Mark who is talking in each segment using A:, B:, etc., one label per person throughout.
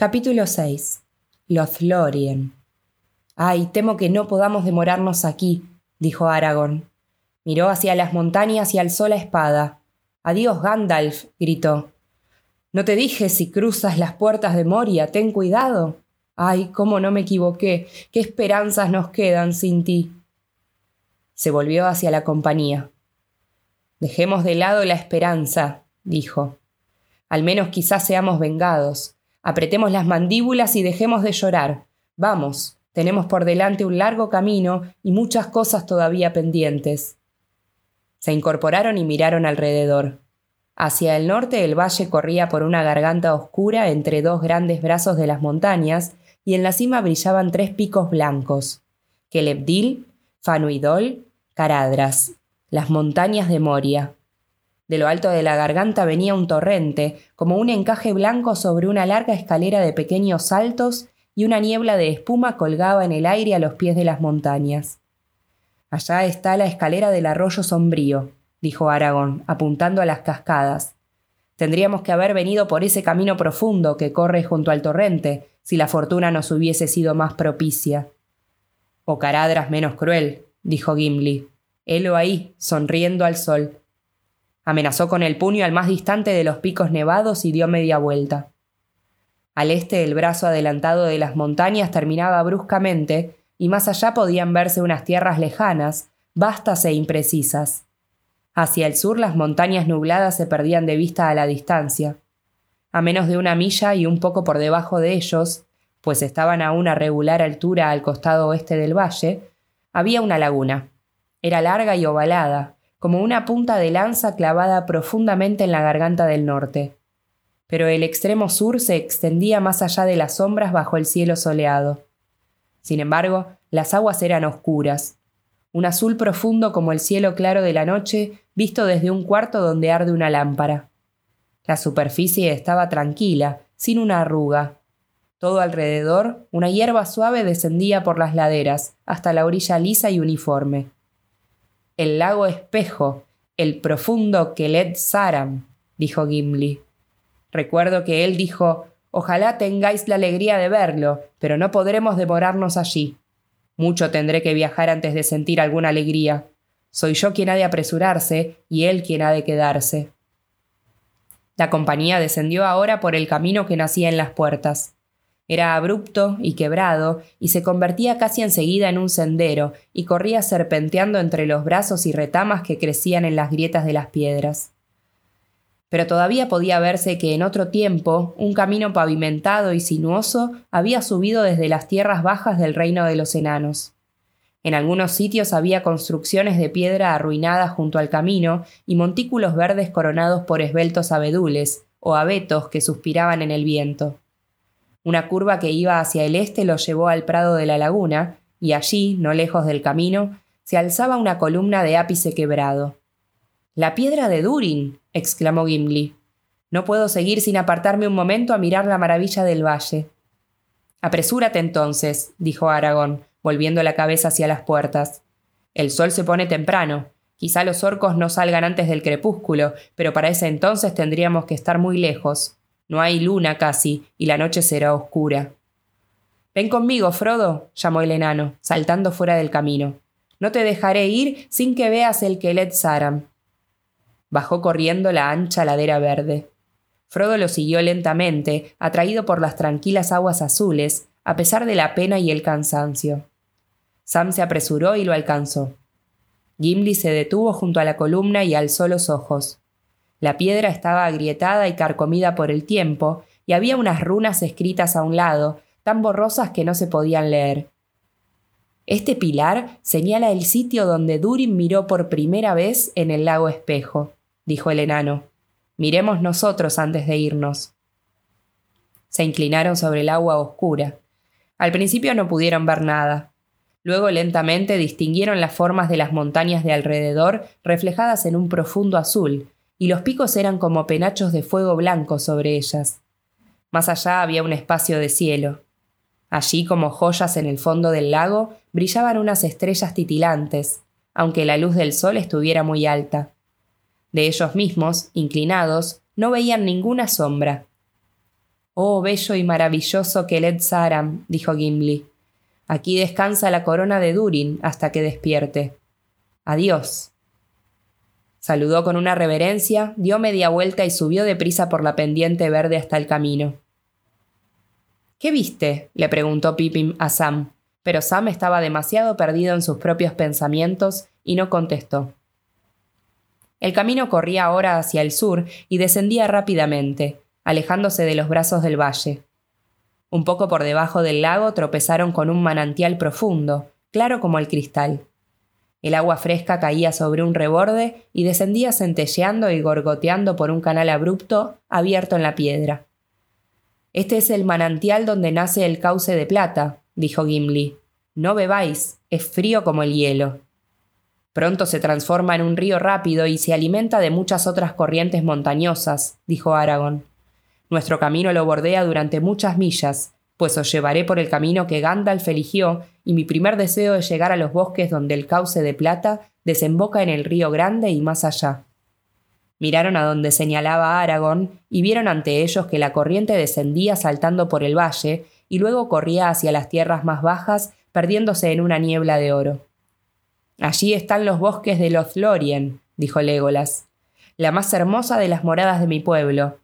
A: Capítulo 6. Lothlorien. Ay, temo que no podamos demorarnos aquí, dijo Aragorn. Miró hacia las montañas y alzó la espada. Adiós, Gandalf, gritó. ¿No te dije si cruzas las puertas de Moria, ten cuidado? Ay, cómo no me equivoqué, qué esperanzas nos quedan sin ti. Se volvió hacia la compañía. Dejemos de lado la esperanza, dijo. Al menos quizás seamos vengados. Apretemos las mandíbulas y dejemos de llorar. Vamos, tenemos por delante un largo camino y muchas cosas todavía pendientes. Se incorporaron y miraron alrededor. Hacia el norte el valle corría por una garganta oscura entre dos grandes brazos de las montañas y en la cima brillaban tres picos blancos. Kelebdil, Fanuidol, Caradras, las montañas de Moria. De lo alto de la garganta venía un torrente, como un encaje blanco sobre una larga escalera de pequeños saltos, y una niebla de espuma colgaba en el aire a los pies de las montañas. Allá está la escalera del arroyo sombrío, dijo Aragón, apuntando a las cascadas. Tendríamos que haber venido por ese camino profundo que corre junto al torrente, si la fortuna nos hubiese sido más propicia. O Caradras menos cruel, dijo Gimli. Helo ahí, sonriendo al sol. Amenazó con el puño al más distante de los picos nevados y dio media vuelta. Al este el brazo adelantado de las montañas terminaba bruscamente, y más allá podían verse unas tierras lejanas, vastas e imprecisas. Hacia el sur las montañas nubladas se perdían de vista a la distancia. A menos de una milla y un poco por debajo de ellos, pues estaban a una regular altura al costado oeste del valle, había una laguna. Era larga y ovalada, como una punta de lanza clavada profundamente en la garganta del norte. Pero el extremo sur se extendía más allá de las sombras bajo el cielo soleado. Sin embargo, las aguas eran oscuras, un azul profundo como el cielo claro de la noche visto desde un cuarto donde arde una lámpara. La superficie estaba tranquila, sin una arruga. Todo alrededor, una hierba suave descendía por las laderas, hasta la orilla lisa y uniforme el lago espejo, el profundo Kelet Saram, dijo Gimli. Recuerdo que él dijo Ojalá tengáis la alegría de verlo, pero no podremos demorarnos allí. Mucho tendré que viajar antes de sentir alguna alegría. Soy yo quien ha de apresurarse y él quien ha de quedarse. La compañía descendió ahora por el camino que nacía en las puertas. Era abrupto y quebrado, y se convertía casi enseguida en un sendero, y corría serpenteando entre los brazos y retamas que crecían en las grietas de las piedras. Pero todavía podía verse que en otro tiempo un camino pavimentado y sinuoso había subido desde las tierras bajas del reino de los enanos. En algunos sitios había construcciones de piedra arruinadas junto al camino y montículos verdes coronados por esbeltos abedules, o abetos que suspiraban en el viento. Una curva que iba hacia el este lo llevó al prado de la laguna, y allí, no lejos del camino, se alzaba una columna de ápice quebrado. La piedra de Durin. exclamó Gimli. No puedo seguir sin apartarme un momento a mirar la maravilla del valle. Apresúrate entonces, dijo Aragón, volviendo la cabeza hacia las puertas. El sol se pone temprano. Quizá los orcos no salgan antes del crepúsculo, pero para ese entonces tendríamos que estar muy lejos. No hay luna casi, y la noche será oscura. Ven conmigo, Frodo, llamó el enano, saltando fuera del camino. No te dejaré ir sin que veas el Kelet Saram. Bajó corriendo la ancha ladera verde. Frodo lo siguió lentamente, atraído por las tranquilas aguas azules, a pesar de la pena y el cansancio. Sam se apresuró y lo alcanzó. Gimli se detuvo junto a la columna y alzó los ojos. La piedra estaba agrietada y carcomida por el tiempo, y había unas runas escritas a un lado, tan borrosas que no se podían leer. Este pilar señala el sitio donde Durin miró por primera vez en el lago espejo, dijo el enano. Miremos nosotros antes de irnos. Se inclinaron sobre el agua oscura. Al principio no pudieron ver nada. Luego lentamente distinguieron las formas de las montañas de alrededor reflejadas en un profundo azul, y los picos eran como penachos de fuego blanco sobre ellas. Más allá había un espacio de cielo. Allí, como joyas en el fondo del lago, brillaban unas estrellas titilantes, aunque la luz del sol estuviera muy alta. De ellos mismos, inclinados, no veían ninguna sombra. Oh, bello y maravilloso Keled Saram, dijo Gimli. Aquí descansa la corona de Durin hasta que despierte. Adiós. Saludó con una reverencia, dio media vuelta y subió deprisa por la pendiente verde hasta el camino. ¿Qué viste? le preguntó Pippin a Sam, pero Sam estaba demasiado perdido en sus propios pensamientos y no contestó. El camino corría ahora hacia el sur y descendía rápidamente, alejándose de los brazos del valle. Un poco por debajo del lago tropezaron con un manantial profundo, claro como el cristal. El agua fresca caía sobre un reborde y descendía centelleando y gorgoteando por un canal abrupto abierto en la piedra. Este es el manantial donde nace el cauce de plata, dijo Gimli. No bebáis, es frío como el hielo. Pronto se transforma en un río rápido y se alimenta de muchas otras corrientes montañosas, dijo Aragón. Nuestro camino lo bordea durante muchas millas, pues os llevaré por el camino que Gandalf eligió, y mi primer deseo es llegar a los bosques donde el cauce de plata desemboca en el río Grande y más allá. Miraron a donde señalaba Aragón y vieron ante ellos que la corriente descendía saltando por el valle y luego corría hacia las tierras más bajas, perdiéndose en una niebla de oro. Allí están los bosques de Lothlorien, dijo Legolas, la más hermosa de las moradas de mi pueblo.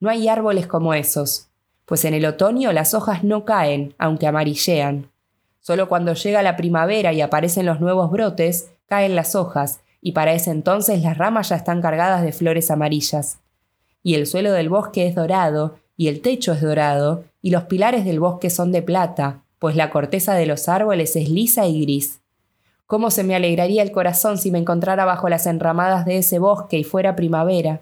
A: No hay árboles como esos, pues en el otoño las hojas no caen, aunque amarillean. Solo cuando llega la primavera y aparecen los nuevos brotes, caen las hojas, y para ese entonces las ramas ya están cargadas de flores amarillas. Y el suelo del bosque es dorado, y el techo es dorado, y los pilares del bosque son de plata, pues la corteza de los árboles es lisa y gris. ¿Cómo se me alegraría el corazón si me encontrara bajo las enramadas de ese bosque y fuera primavera?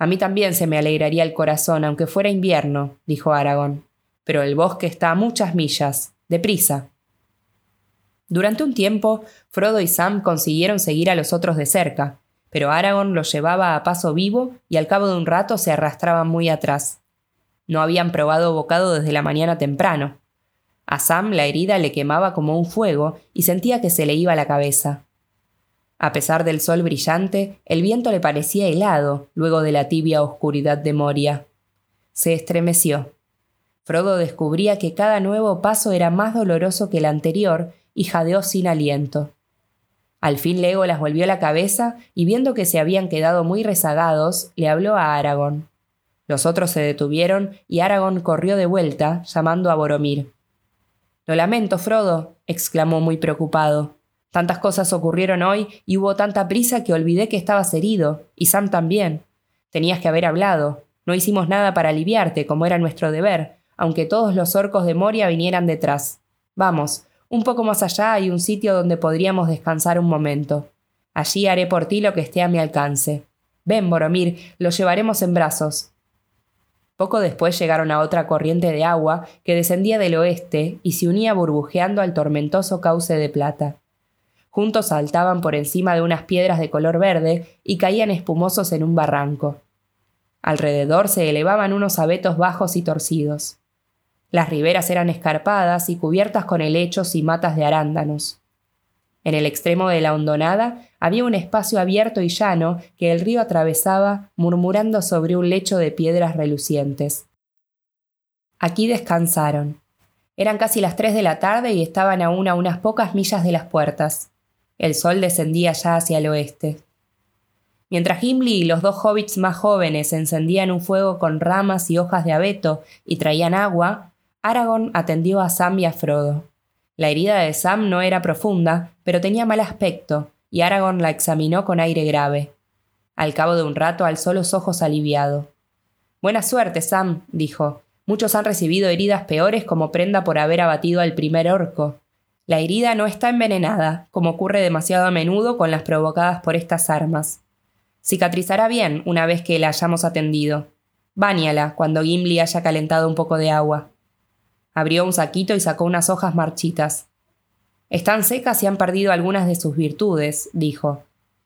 A: A mí también se me alegraría el corazón, aunque fuera invierno, dijo Aragón. Pero el bosque está a muchas millas. Deprisa. Durante un tiempo, Frodo y Sam consiguieron seguir a los otros de cerca, pero Aragorn los llevaba a paso vivo y al cabo de un rato se arrastraban muy atrás. No habían probado bocado desde la mañana temprano. A Sam la herida le quemaba como un fuego y sentía que se le iba la cabeza. A pesar del sol brillante, el viento le parecía helado luego de la tibia oscuridad de Moria. Se estremeció. Frodo descubría que cada nuevo paso era más doloroso que el anterior y jadeó sin aliento. Al fin Legolas volvió la cabeza y viendo que se habían quedado muy rezagados, le habló a Aragón. Los otros se detuvieron y Aragón corrió de vuelta, llamando a Boromir. Lo lamento, Frodo, exclamó muy preocupado. Tantas cosas ocurrieron hoy y hubo tanta prisa que olvidé que estabas herido, y Sam también. Tenías que haber hablado. No hicimos nada para aliviarte, como era nuestro deber, aunque todos los orcos de Moria vinieran detrás. Vamos, un poco más allá hay un sitio donde podríamos descansar un momento. Allí haré por ti lo que esté a mi alcance. Ven, Boromir, lo llevaremos en brazos. Poco después llegaron a otra corriente de agua que descendía del oeste y se unía burbujeando al tormentoso cauce de plata. Juntos saltaban por encima de unas piedras de color verde y caían espumosos en un barranco. Alrededor se elevaban unos abetos bajos y torcidos. Las riberas eran escarpadas y cubiertas con helechos y matas de arándanos. En el extremo de la hondonada había un espacio abierto y llano que el río atravesaba murmurando sobre un lecho de piedras relucientes. Aquí descansaron. Eran casi las tres de la tarde y estaban aún a unas pocas millas de las puertas. El sol descendía ya hacia el oeste. Mientras Gimli y los dos hobbits más jóvenes encendían un fuego con ramas y hojas de abeto y traían agua, Aragorn atendió a Sam y a Frodo. La herida de Sam no era profunda, pero tenía mal aspecto, y Aragorn la examinó con aire grave. Al cabo de un rato alzó los ojos aliviado. Buena suerte, Sam, dijo. Muchos han recibido heridas peores como prenda por haber abatido al primer orco. La herida no está envenenada, como ocurre demasiado a menudo con las provocadas por estas armas. Cicatrizará bien una vez que la hayamos atendido. Báñala cuando Gimli haya calentado un poco de agua. Abrió un saquito y sacó unas hojas marchitas. Están secas y han perdido algunas de sus virtudes, dijo.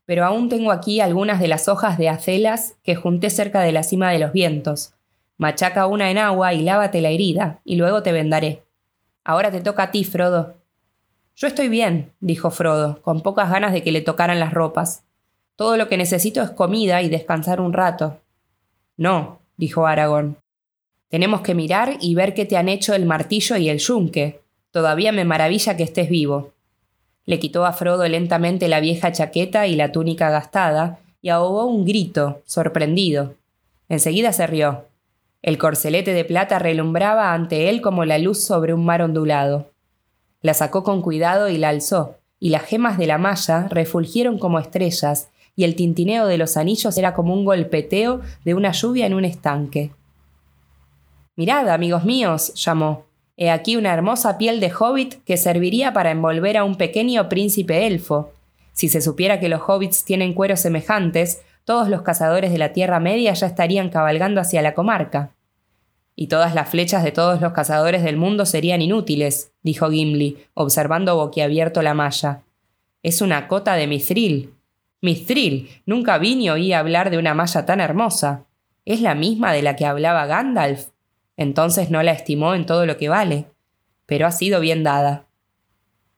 A: Pero aún tengo aquí algunas de las hojas de acelas que junté cerca de la cima de los vientos. Machaca una en agua y lávate la herida, y luego te vendaré. Ahora te toca a ti, Frodo. Yo estoy bien, dijo Frodo, con pocas ganas de que le tocaran las ropas. Todo lo que necesito es comida y descansar un rato. No, dijo Aragón. Tenemos que mirar y ver qué te han hecho el martillo y el yunque. Todavía me maravilla que estés vivo. Le quitó a Frodo lentamente la vieja chaqueta y la túnica gastada, y ahogó un grito, sorprendido. Enseguida se rió. El corcelete de plata relumbraba ante él como la luz sobre un mar ondulado. La sacó con cuidado y la alzó, y las gemas de la malla refulgieron como estrellas, y el tintineo de los anillos era como un golpeteo de una lluvia en un estanque. Mirad, amigos míos, llamó. He aquí una hermosa piel de hobbit que serviría para envolver a un pequeño príncipe elfo. Si se supiera que los hobbits tienen cueros semejantes, todos los cazadores de la Tierra Media ya estarían cabalgando hacia la comarca. Y todas las flechas de todos los cazadores del mundo serían inútiles, dijo Gimli, observando boquiabierto la malla. Es una cota de mithril. Mithril. Nunca vi ni oí hablar de una malla tan hermosa. ¿Es la misma de la que hablaba Gandalf? Entonces no la estimó en todo lo que vale, pero ha sido bien dada.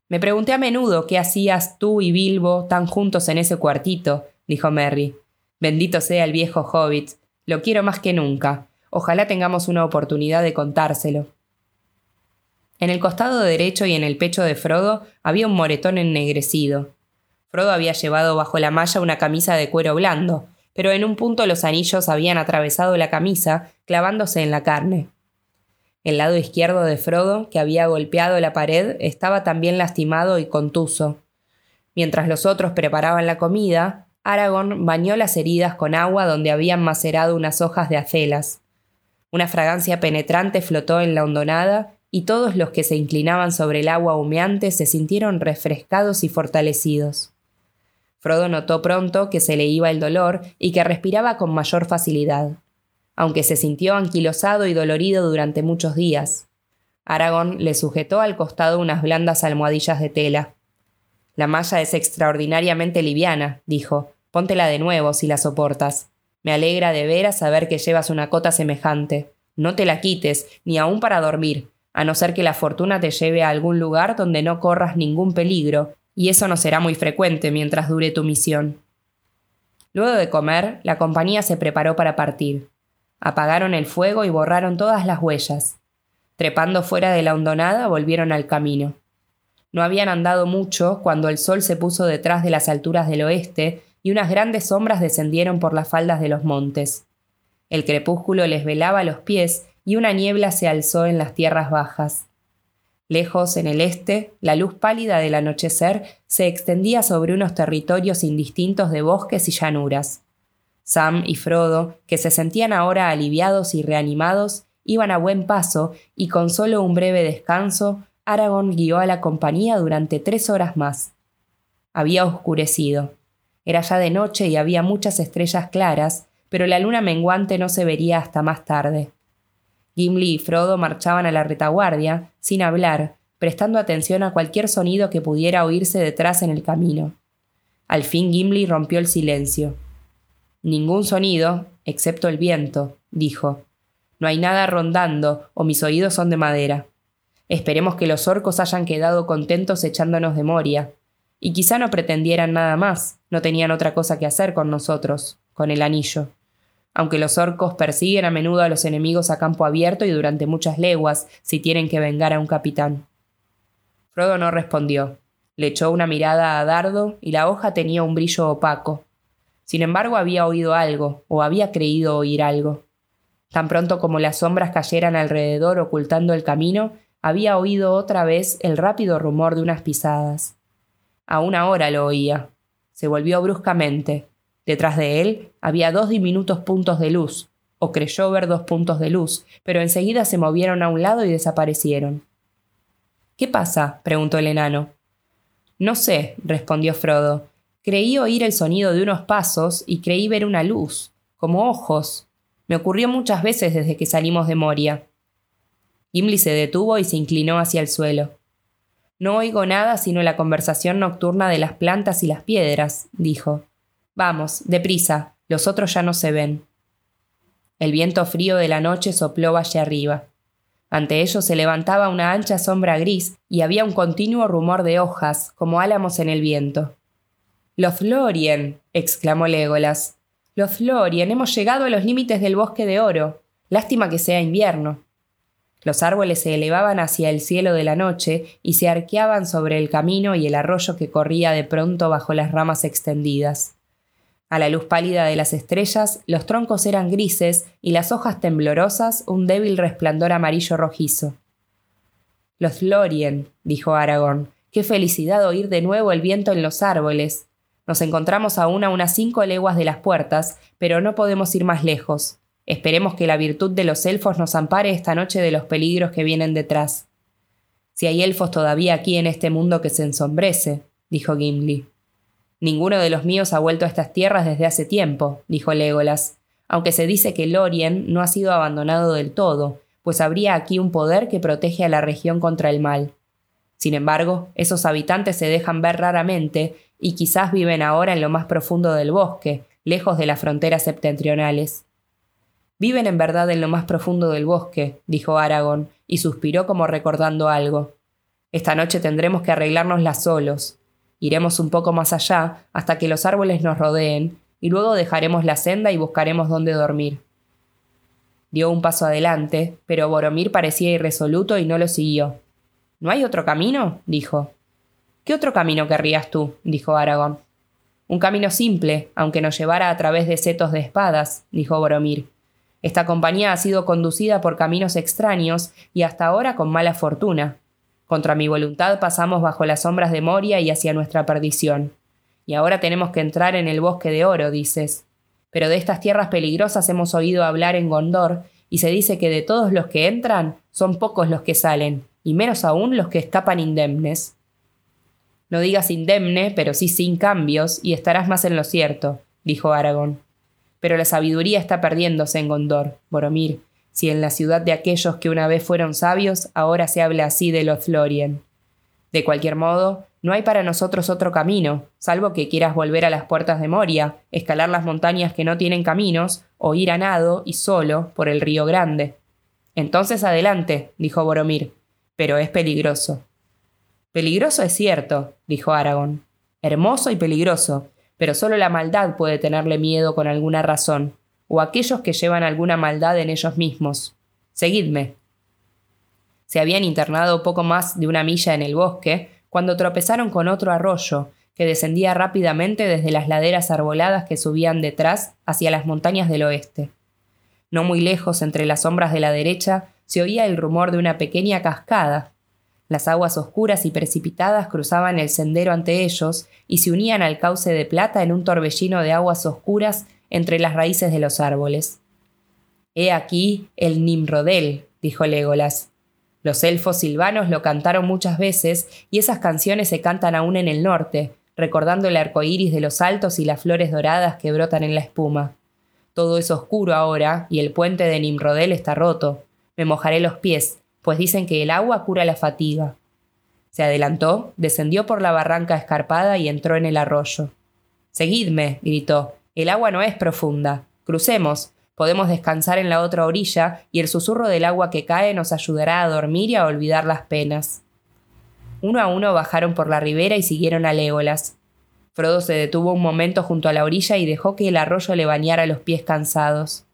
A: Me pregunté a menudo qué hacías tú y Bilbo tan juntos en ese cuartito, dijo Merry. Bendito sea el viejo hobbit, lo quiero más que nunca. Ojalá tengamos una oportunidad de contárselo. En el costado derecho y en el pecho de Frodo había un moretón ennegrecido. Frodo había llevado bajo la malla una camisa de cuero blando, pero en un punto los anillos habían atravesado la camisa, clavándose en la carne. El lado izquierdo de Frodo, que había golpeado la pared, estaba también lastimado y contuso. Mientras los otros preparaban la comida, Aragorn bañó las heridas con agua donde habían macerado unas hojas de acelas. Una fragancia penetrante flotó en la hondonada y todos los que se inclinaban sobre el agua humeante se sintieron refrescados y fortalecidos. Frodo notó pronto que se le iba el dolor y que respiraba con mayor facilidad, aunque se sintió anquilosado y dolorido durante muchos días. Aragorn le sujetó al costado unas blandas almohadillas de tela. La malla es extraordinariamente liviana, dijo. Póntela de nuevo si la soportas. Me alegra de veras saber que llevas una cota semejante. No te la quites, ni aun para dormir, a no ser que la fortuna te lleve a algún lugar donde no corras ningún peligro, y eso no será muy frecuente mientras dure tu misión. Luego de comer, la compañía se preparó para partir. Apagaron el fuego y borraron todas las huellas. Trepando fuera de la hondonada, volvieron al camino. No habían andado mucho cuando el sol se puso detrás de las alturas del oeste y unas grandes sombras descendieron por las faldas de los montes. El crepúsculo les velaba los pies y una niebla se alzó en las tierras bajas. Lejos, en el este, la luz pálida del anochecer se extendía sobre unos territorios indistintos de bosques y llanuras. Sam y Frodo, que se sentían ahora aliviados y reanimados, iban a buen paso y con solo un breve descanso, Aragorn guió a la compañía durante tres horas más. Había oscurecido. Era ya de noche y había muchas estrellas claras, pero la luna menguante no se vería hasta más tarde. Gimli y Frodo marchaban a la retaguardia, sin hablar, prestando atención a cualquier sonido que pudiera oírse detrás en el camino. Al fin Gimli rompió el silencio. Ningún sonido, excepto el viento, dijo. No hay nada rondando, o mis oídos son de madera. Esperemos que los orcos hayan quedado contentos echándonos de Moria. Y quizá no pretendieran nada más, no tenían otra cosa que hacer con nosotros, con el anillo aunque los orcos persiguen a menudo a los enemigos a campo abierto y durante muchas leguas si tienen que vengar a un capitán. Frodo no respondió. Le echó una mirada a Dardo y la hoja tenía un brillo opaco. Sin embargo, había oído algo, o había creído oír algo. Tan pronto como las sombras cayeran alrededor ocultando el camino, había oído otra vez el rápido rumor de unas pisadas. Aún ahora lo oía. Se volvió bruscamente, Detrás de él había dos diminutos puntos de luz, o creyó ver dos puntos de luz, pero enseguida se movieron a un lado y desaparecieron. ¿Qué pasa? preguntó el enano. No sé, respondió Frodo. Creí oír el sonido de unos pasos y creí ver una luz, como ojos. Me ocurrió muchas veces desde que salimos de Moria. Gimli se detuvo y se inclinó hacia el suelo. No oigo nada sino la conversación nocturna de las plantas y las piedras, dijo. Vamos, deprisa, los otros ya no se ven. El viento frío de la noche sopló valle arriba. Ante ellos se levantaba una ancha sombra gris y había un continuo rumor de hojas, como álamos en el viento. Lothlorien, exclamó Legolas. Lothlorien, hemos llegado a los límites del bosque de oro. Lástima que sea invierno. Los árboles se elevaban hacia el cielo de la noche y se arqueaban sobre el camino y el arroyo que corría de pronto bajo las ramas extendidas. A la luz pálida de las estrellas, los troncos eran grises y las hojas temblorosas un débil resplandor amarillo rojizo. Los Lorien, dijo Aragón. Qué felicidad oír de nuevo el viento en los árboles. Nos encontramos aún a unas cinco leguas de las puertas, pero no podemos ir más lejos. Esperemos que la virtud de los elfos nos ampare esta noche de los peligros que vienen detrás. Si hay elfos todavía aquí en este mundo que se ensombrece, dijo Gimli. Ninguno de los míos ha vuelto a estas tierras desde hace tiempo, dijo Legolas, aunque se dice que Lorien no ha sido abandonado del todo, pues habría aquí un poder que protege a la región contra el mal. Sin embargo, esos habitantes se dejan ver raramente y quizás viven ahora en lo más profundo del bosque, lejos de las fronteras septentrionales. Viven en verdad en lo más profundo del bosque, dijo Aragón, y suspiró como recordando algo. Esta noche tendremos que arreglárnoslas solos. Iremos un poco más allá hasta que los árboles nos rodeen, y luego dejaremos la senda y buscaremos dónde dormir. Dio un paso adelante, pero Boromir parecía irresoluto y no lo siguió. ¿No hay otro camino? dijo. ¿Qué otro camino querrías tú? dijo Aragón. Un camino simple, aunque nos llevara a través de setos de espadas, dijo Boromir. Esta compañía ha sido conducida por caminos extraños y hasta ahora con mala fortuna. Contra mi voluntad pasamos bajo las sombras de Moria y hacia nuestra perdición. Y ahora tenemos que entrar en el bosque de oro, dices. Pero de estas tierras peligrosas hemos oído hablar en Gondor, y se dice que de todos los que entran, son pocos los que salen, y menos aún los que escapan indemnes. No digas indemne, pero sí sin cambios, y estarás más en lo cierto, dijo Aragón. Pero la sabiduría está perdiéndose en Gondor, Boromir, si en la ciudad de aquellos que una vez fueron sabios, ahora se habla así de los Florien. De cualquier modo, no hay para nosotros otro camino, salvo que quieras volver a las puertas de Moria, escalar las montañas que no tienen caminos, o ir a nado y solo por el río Grande. Entonces adelante, dijo Boromir, pero es peligroso. Peligroso es cierto, dijo Aragón. Hermoso y peligroso, pero solo la maldad puede tenerle miedo con alguna razón, o aquellos que llevan alguna maldad en ellos mismos. Seguidme. Se habían internado poco más de una milla en el bosque, cuando tropezaron con otro arroyo, que descendía rápidamente desde las laderas arboladas que subían detrás hacia las montañas del oeste. No muy lejos, entre las sombras de la derecha, se oía el rumor de una pequeña cascada, las aguas oscuras y precipitadas cruzaban el sendero ante ellos y se unían al cauce de plata en un torbellino de aguas oscuras entre las raíces de los árboles. He aquí el Nimrodel, dijo Legolas. Los elfos silvanos lo cantaron muchas veces y esas canciones se cantan aún en el norte, recordando el arco iris de los altos y las flores doradas que brotan en la espuma. Todo es oscuro ahora y el puente de Nimrodel está roto. Me mojaré los pies, pues dicen que el agua cura la fatiga. Se adelantó, descendió por la barranca escarpada y entró en el arroyo. Seguidme, gritó. El agua no es profunda. Crucemos. Podemos descansar en la otra orilla y el susurro del agua que cae nos ayudará a dormir y a olvidar las penas. Uno a uno bajaron por la ribera y siguieron a Légolas. Frodo se detuvo un momento junto a la orilla y dejó que el arroyo le bañara los pies cansados.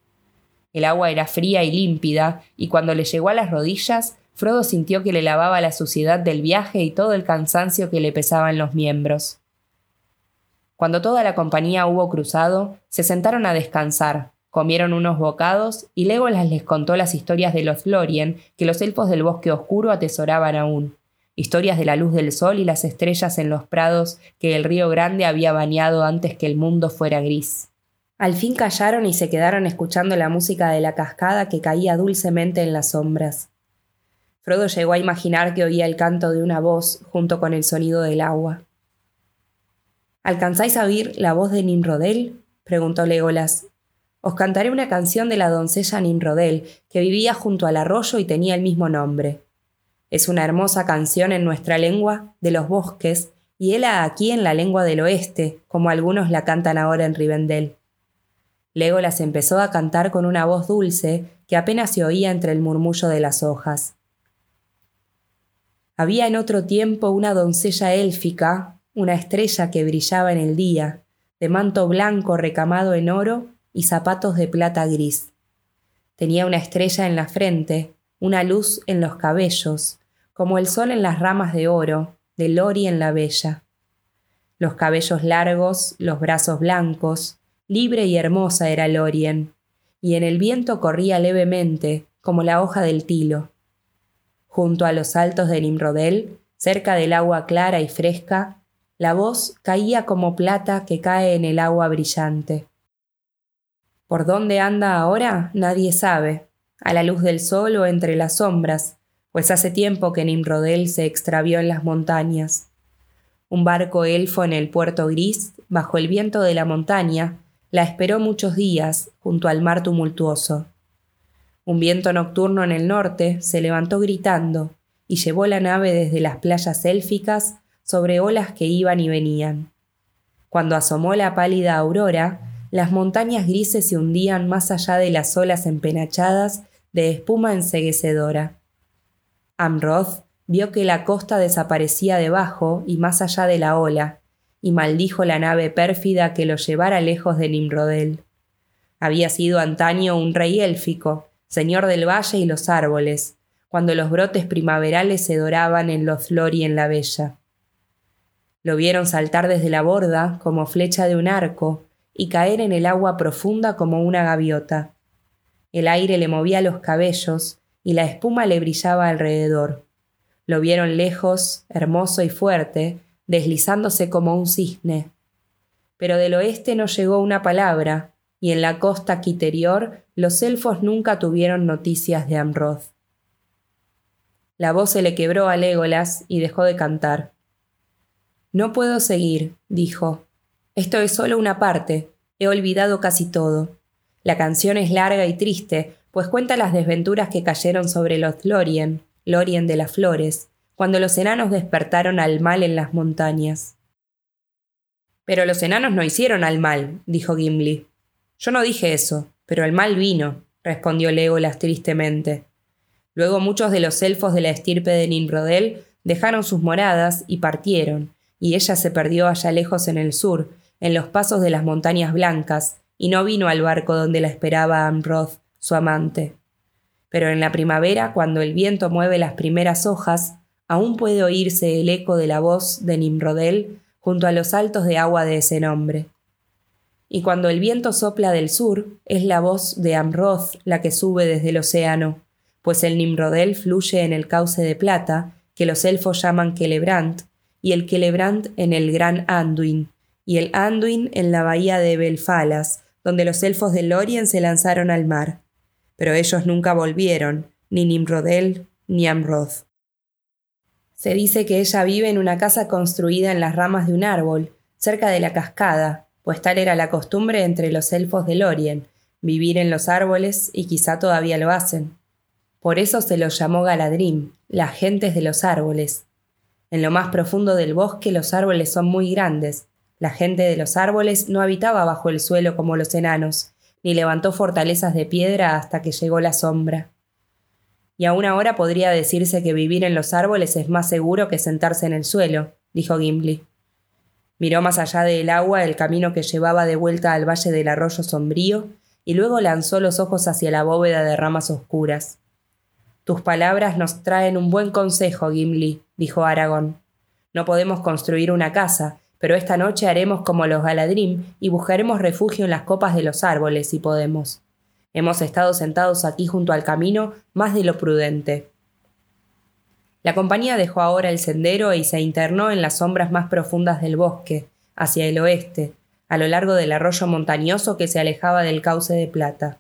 A: El agua era fría y límpida, y cuando le llegó a las rodillas, Frodo sintió que le lavaba la suciedad del viaje y todo el cansancio que le pesaba en los miembros. Cuando toda la compañía hubo cruzado, se sentaron a descansar, comieron unos bocados y Legolas les contó las historias de los Lorien que los elfos del bosque oscuro atesoraban aún, historias de la luz del sol y las estrellas en los prados que el río Grande había bañado antes que el mundo fuera gris. Al fin callaron y se quedaron escuchando la música de la cascada que caía dulcemente en las sombras. Frodo llegó a imaginar que oía el canto de una voz junto con el sonido del agua. ¿Alcanzáis a oír la voz de Nimrodel? preguntó Legolas. Os cantaré una canción de la doncella Nimrodel, que vivía junto al arroyo y tenía el mismo nombre. Es una hermosa canción en nuestra lengua, de los bosques, y hela aquí en la lengua del oeste, como algunos la cantan ahora en Rivendell. Legolas empezó a cantar con una voz dulce que apenas se oía entre el murmullo de las hojas. Había en otro tiempo una doncella élfica, una estrella que brillaba en el día, de manto blanco recamado en oro y zapatos de plata gris. Tenía una estrella en la frente, una luz en los cabellos, como el sol en las ramas de oro, de Lori en la bella. Los cabellos largos, los brazos blancos, libre y hermosa era Lorien, y en el viento corría levemente, como la hoja del tilo. Junto a los altos de Nimrodel, cerca del agua clara y fresca, la voz caía como plata que cae en el agua brillante. ¿Por dónde anda ahora? Nadie sabe, a la luz del sol o entre las sombras, pues hace tiempo que Nimrodel se extravió en las montañas. Un barco elfo en el puerto gris, bajo el viento de la montaña, la esperó muchos días junto al mar tumultuoso. Un viento nocturno en el norte se levantó gritando y llevó la nave desde las playas élficas sobre olas que iban y venían. Cuando asomó la pálida aurora, las montañas grises se hundían más allá de las olas empenachadas de espuma enseguecedora. Amroth vio que la costa desaparecía debajo y más allá de la ola, y maldijo la nave pérfida que lo llevara lejos de Nimrodel. Había sido antaño un rey élfico, señor del valle y los árboles, cuando los brotes primaverales se doraban en los flori en la bella. Lo vieron saltar desde la borda como flecha de un arco y caer en el agua profunda como una gaviota. El aire le movía los cabellos y la espuma le brillaba alrededor. Lo vieron lejos, hermoso y fuerte, deslizándose como un cisne. Pero del oeste no llegó una palabra, y en la costa quiterior los elfos nunca tuvieron noticias de Amroth. La voz se le quebró a Legolas y dejó de cantar. No puedo seguir, dijo. Esto es solo una parte. He olvidado casi todo. La canción es larga y triste, pues cuenta las desventuras que cayeron sobre los Lorien, Lorien de las Flores, cuando los enanos despertaron al mal en las montañas. Pero los enanos no hicieron al mal, dijo Gimli. Yo no dije eso, pero el mal vino, respondió Legolas tristemente. Luego muchos de los elfos de la estirpe de Nimrodel dejaron sus moradas y partieron, y ella se perdió allá lejos en el sur, en los pasos de las montañas blancas, y no vino al barco donde la esperaba Amroth, su amante. Pero en la primavera, cuando el viento mueve las primeras hojas, aún puede oírse el eco de la voz de Nimrodel junto a los altos de agua de ese nombre. Y cuando el viento sopla del sur, es la voz de Amroth la que sube desde el océano, pues el Nimrodel fluye en el cauce de plata, que los elfos llaman Celebrant, y el Celebrant en el gran Anduin, y el Anduin en la bahía de Belfalas, donde los elfos de Lorien se lanzaron al mar pero ellos nunca volvieron, ni Nimrodel ni Amroth. Se dice que ella vive en una casa construida en las ramas de un árbol, cerca de la cascada, pues tal era la costumbre entre los elfos de Lorien, vivir en los árboles y quizá todavía lo hacen. Por eso se los llamó Galadrim, las gentes de los árboles. En lo más profundo del bosque los árboles son muy grandes. La gente de los árboles no habitaba bajo el suelo como los enanos, ni levantó fortalezas de piedra hasta que llegó la sombra. Y aún ahora podría decirse que vivir en los árboles es más seguro que sentarse en el suelo, dijo Gimli. Miró más allá del agua el camino que llevaba de vuelta al valle del arroyo sombrío, y luego lanzó los ojos hacia la bóveda de ramas oscuras. Tus palabras nos traen un buen consejo, Gimli, dijo Aragón. No podemos construir una casa, pero esta noche haremos como los Galadrim y buscaremos refugio en las copas de los árboles si podemos. Hemos estado sentados aquí junto al camino más de lo prudente. La compañía dejó ahora el sendero y se internó en las sombras más profundas del bosque, hacia el oeste, a lo largo del arroyo montañoso que se alejaba del cauce de plata.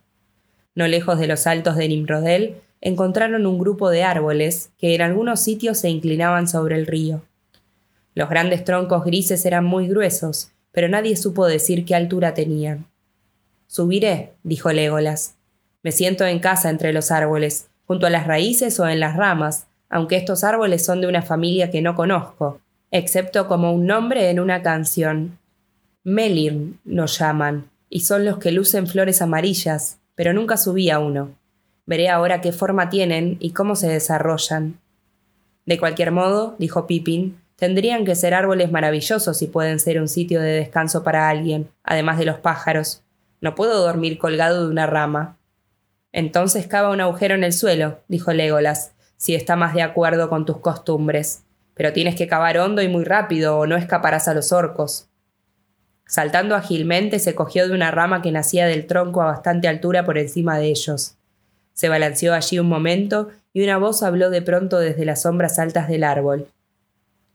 A: No lejos de los altos de Nimrodel, encontraron un grupo de árboles que en algunos sitios se inclinaban sobre el río. Los grandes troncos grises eran muy gruesos, pero nadie supo decir qué altura tenían. Subiré, dijo Legolas. Me siento en casa entre los árboles, junto a las raíces o en las ramas, aunque estos árboles son de una familia que no conozco, excepto como un nombre en una canción. Melin nos llaman, y son los que lucen flores amarillas, pero nunca subí a uno. Veré ahora qué forma tienen y cómo se desarrollan. De cualquier modo, dijo Pippin, Tendrían que ser árboles maravillosos si pueden ser un sitio de descanso para alguien, además de los pájaros. No puedo dormir colgado de una rama. Entonces cava un agujero en el suelo, dijo Legolas, si está más de acuerdo con tus costumbres. Pero tienes que cavar hondo y muy rápido, o no escaparás a los orcos. Saltando ágilmente, se cogió de una rama que nacía del tronco a bastante altura por encima de ellos. Se balanceó allí un momento y una voz habló de pronto desde las sombras altas del árbol.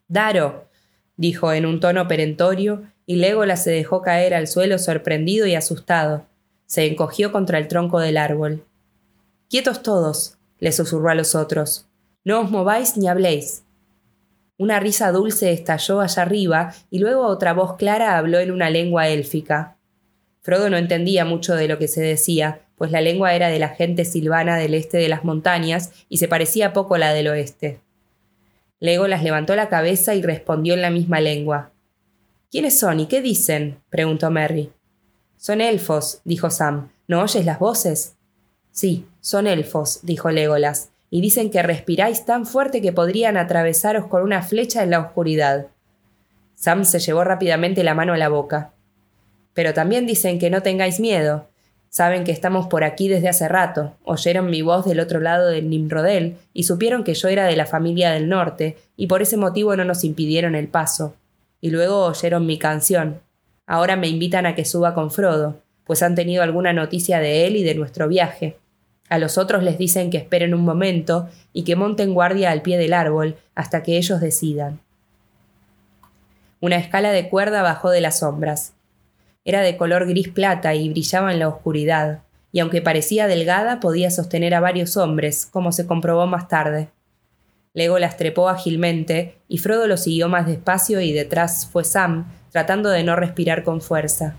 A: Daro, dijo en un tono perentorio, y Legolas se dejó caer al suelo sorprendido y asustado. Se encogió contra el tronco del árbol. Quietos todos, le susurró a los otros. No os mováis ni habléis. Una risa dulce estalló allá arriba y luego otra voz clara habló en una lengua élfica. Frodo no entendía mucho de lo que se decía, pues la lengua era de la gente silvana del este de las montañas y se parecía poco a la del oeste. Legolas levantó la cabeza y respondió en la misma lengua. ¿Quiénes son y qué dicen? preguntó Merry. Son elfos, dijo Sam. ¿No oyes las voces? Sí, son elfos, dijo Legolas, y dicen que respiráis tan fuerte que podrían atravesaros con una flecha en la oscuridad. Sam se llevó rápidamente la mano a la boca. Pero también dicen que no tengáis miedo. Saben que estamos por aquí desde hace rato, oyeron mi voz del otro lado del Nimrodel y supieron que yo era de la familia del norte, y por ese motivo no nos impidieron el paso. Y luego oyeron mi canción. Ahora me invitan a que suba con Frodo, pues han tenido alguna noticia de él y de nuestro viaje. A los otros les dicen que esperen un momento y que monten guardia al pie del árbol hasta que ellos decidan. Una escala de cuerda bajó de las sombras. Era de color gris plata y brillaba en la oscuridad, y aunque parecía delgada podía sostener a varios hombres, como se comprobó más tarde. Legolas trepó ágilmente, y Frodo lo siguió más despacio y detrás fue Sam, tratando de no respirar con fuerza.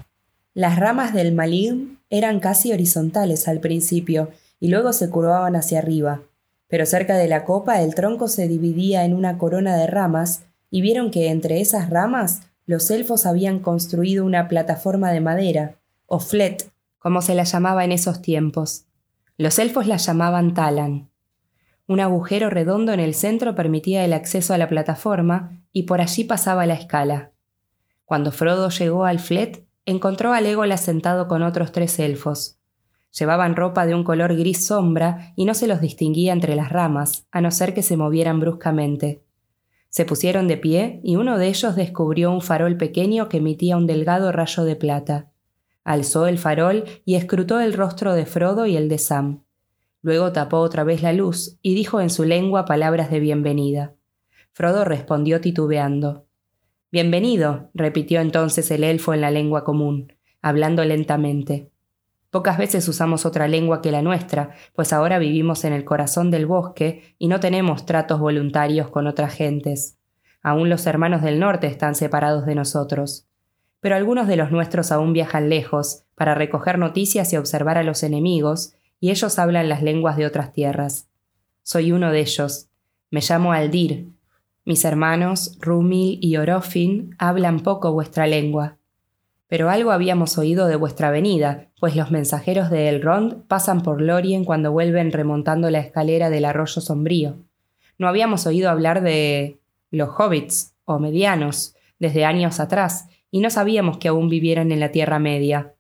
A: Las ramas del malign eran casi horizontales al principio, y luego se curvaban hacia arriba. Pero cerca de la copa el tronco se dividía en una corona de ramas, y vieron que entre esas ramas los elfos habían construido una plataforma de madera, o flet, como se la llamaba en esos tiempos. Los elfos la llamaban Talan. Un agujero redondo en el centro permitía el acceso a la plataforma y por allí pasaba la escala. Cuando Frodo llegó al flet, encontró a Legolas sentado con otros tres elfos. Llevaban ropa de un color gris sombra y no se los distinguía entre las ramas, a no ser que se movieran bruscamente. Se pusieron de pie y uno de ellos descubrió un farol pequeño que emitía un delgado rayo de plata. Alzó el farol y escrutó el rostro de Frodo y el de Sam. Luego tapó otra vez la luz y dijo en su lengua palabras de bienvenida. Frodo respondió titubeando. Bienvenido, repitió entonces el elfo en la lengua común, hablando lentamente. Pocas veces usamos otra lengua que la nuestra, pues ahora vivimos en el corazón del bosque y no tenemos tratos voluntarios con otras gentes. Aún los hermanos del norte están separados de nosotros. Pero algunos de los nuestros aún viajan lejos para recoger noticias y observar a los enemigos, y ellos hablan las lenguas de otras tierras. Soy uno de ellos. Me llamo Aldir. Mis hermanos, Rumil y Orofin, hablan poco vuestra lengua. Pero algo habíamos oído de vuestra venida, pues los mensajeros de Elrond pasan por Lorien cuando vuelven remontando la escalera del arroyo sombrío. No habíamos oído hablar de los hobbits, o medianos, desde años atrás, y no sabíamos que aún vivieran en la Tierra Media.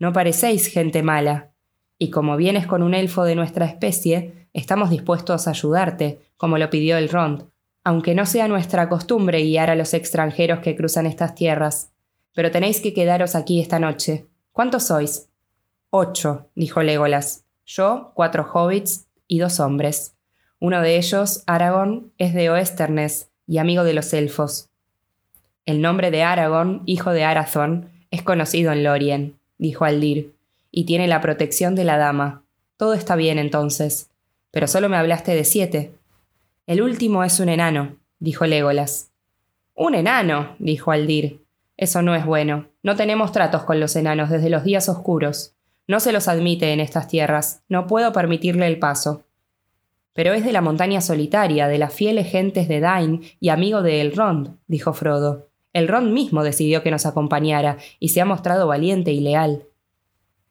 A: No parecéis gente mala, y como vienes con un elfo de nuestra especie, estamos dispuestos a ayudarte, como lo pidió Elrond, aunque no sea nuestra costumbre guiar a los extranjeros que cruzan estas tierras. Pero tenéis que quedaros aquí esta noche. ¿Cuántos sois? Ocho, dijo Legolas. Yo, cuatro hobbits y dos hombres. Uno de ellos, Aragorn, es de Oesternes y amigo de los elfos. El nombre de Aragorn, hijo de Arathorn, es conocido en Lorien, dijo Aldir, y tiene la protección de la dama. Todo está bien entonces. Pero solo me hablaste de siete. El último es un enano, dijo Legolas. Un enano, dijo Aldir. Eso no es bueno. No tenemos tratos con los enanos desde los días oscuros. No se los admite en estas tierras. No puedo permitirle el paso. Pero es de la montaña solitaria, de las fieles gentes de Dain y amigo de Elrond, dijo Frodo. Elrond mismo decidió que nos acompañara y se ha mostrado valiente y leal.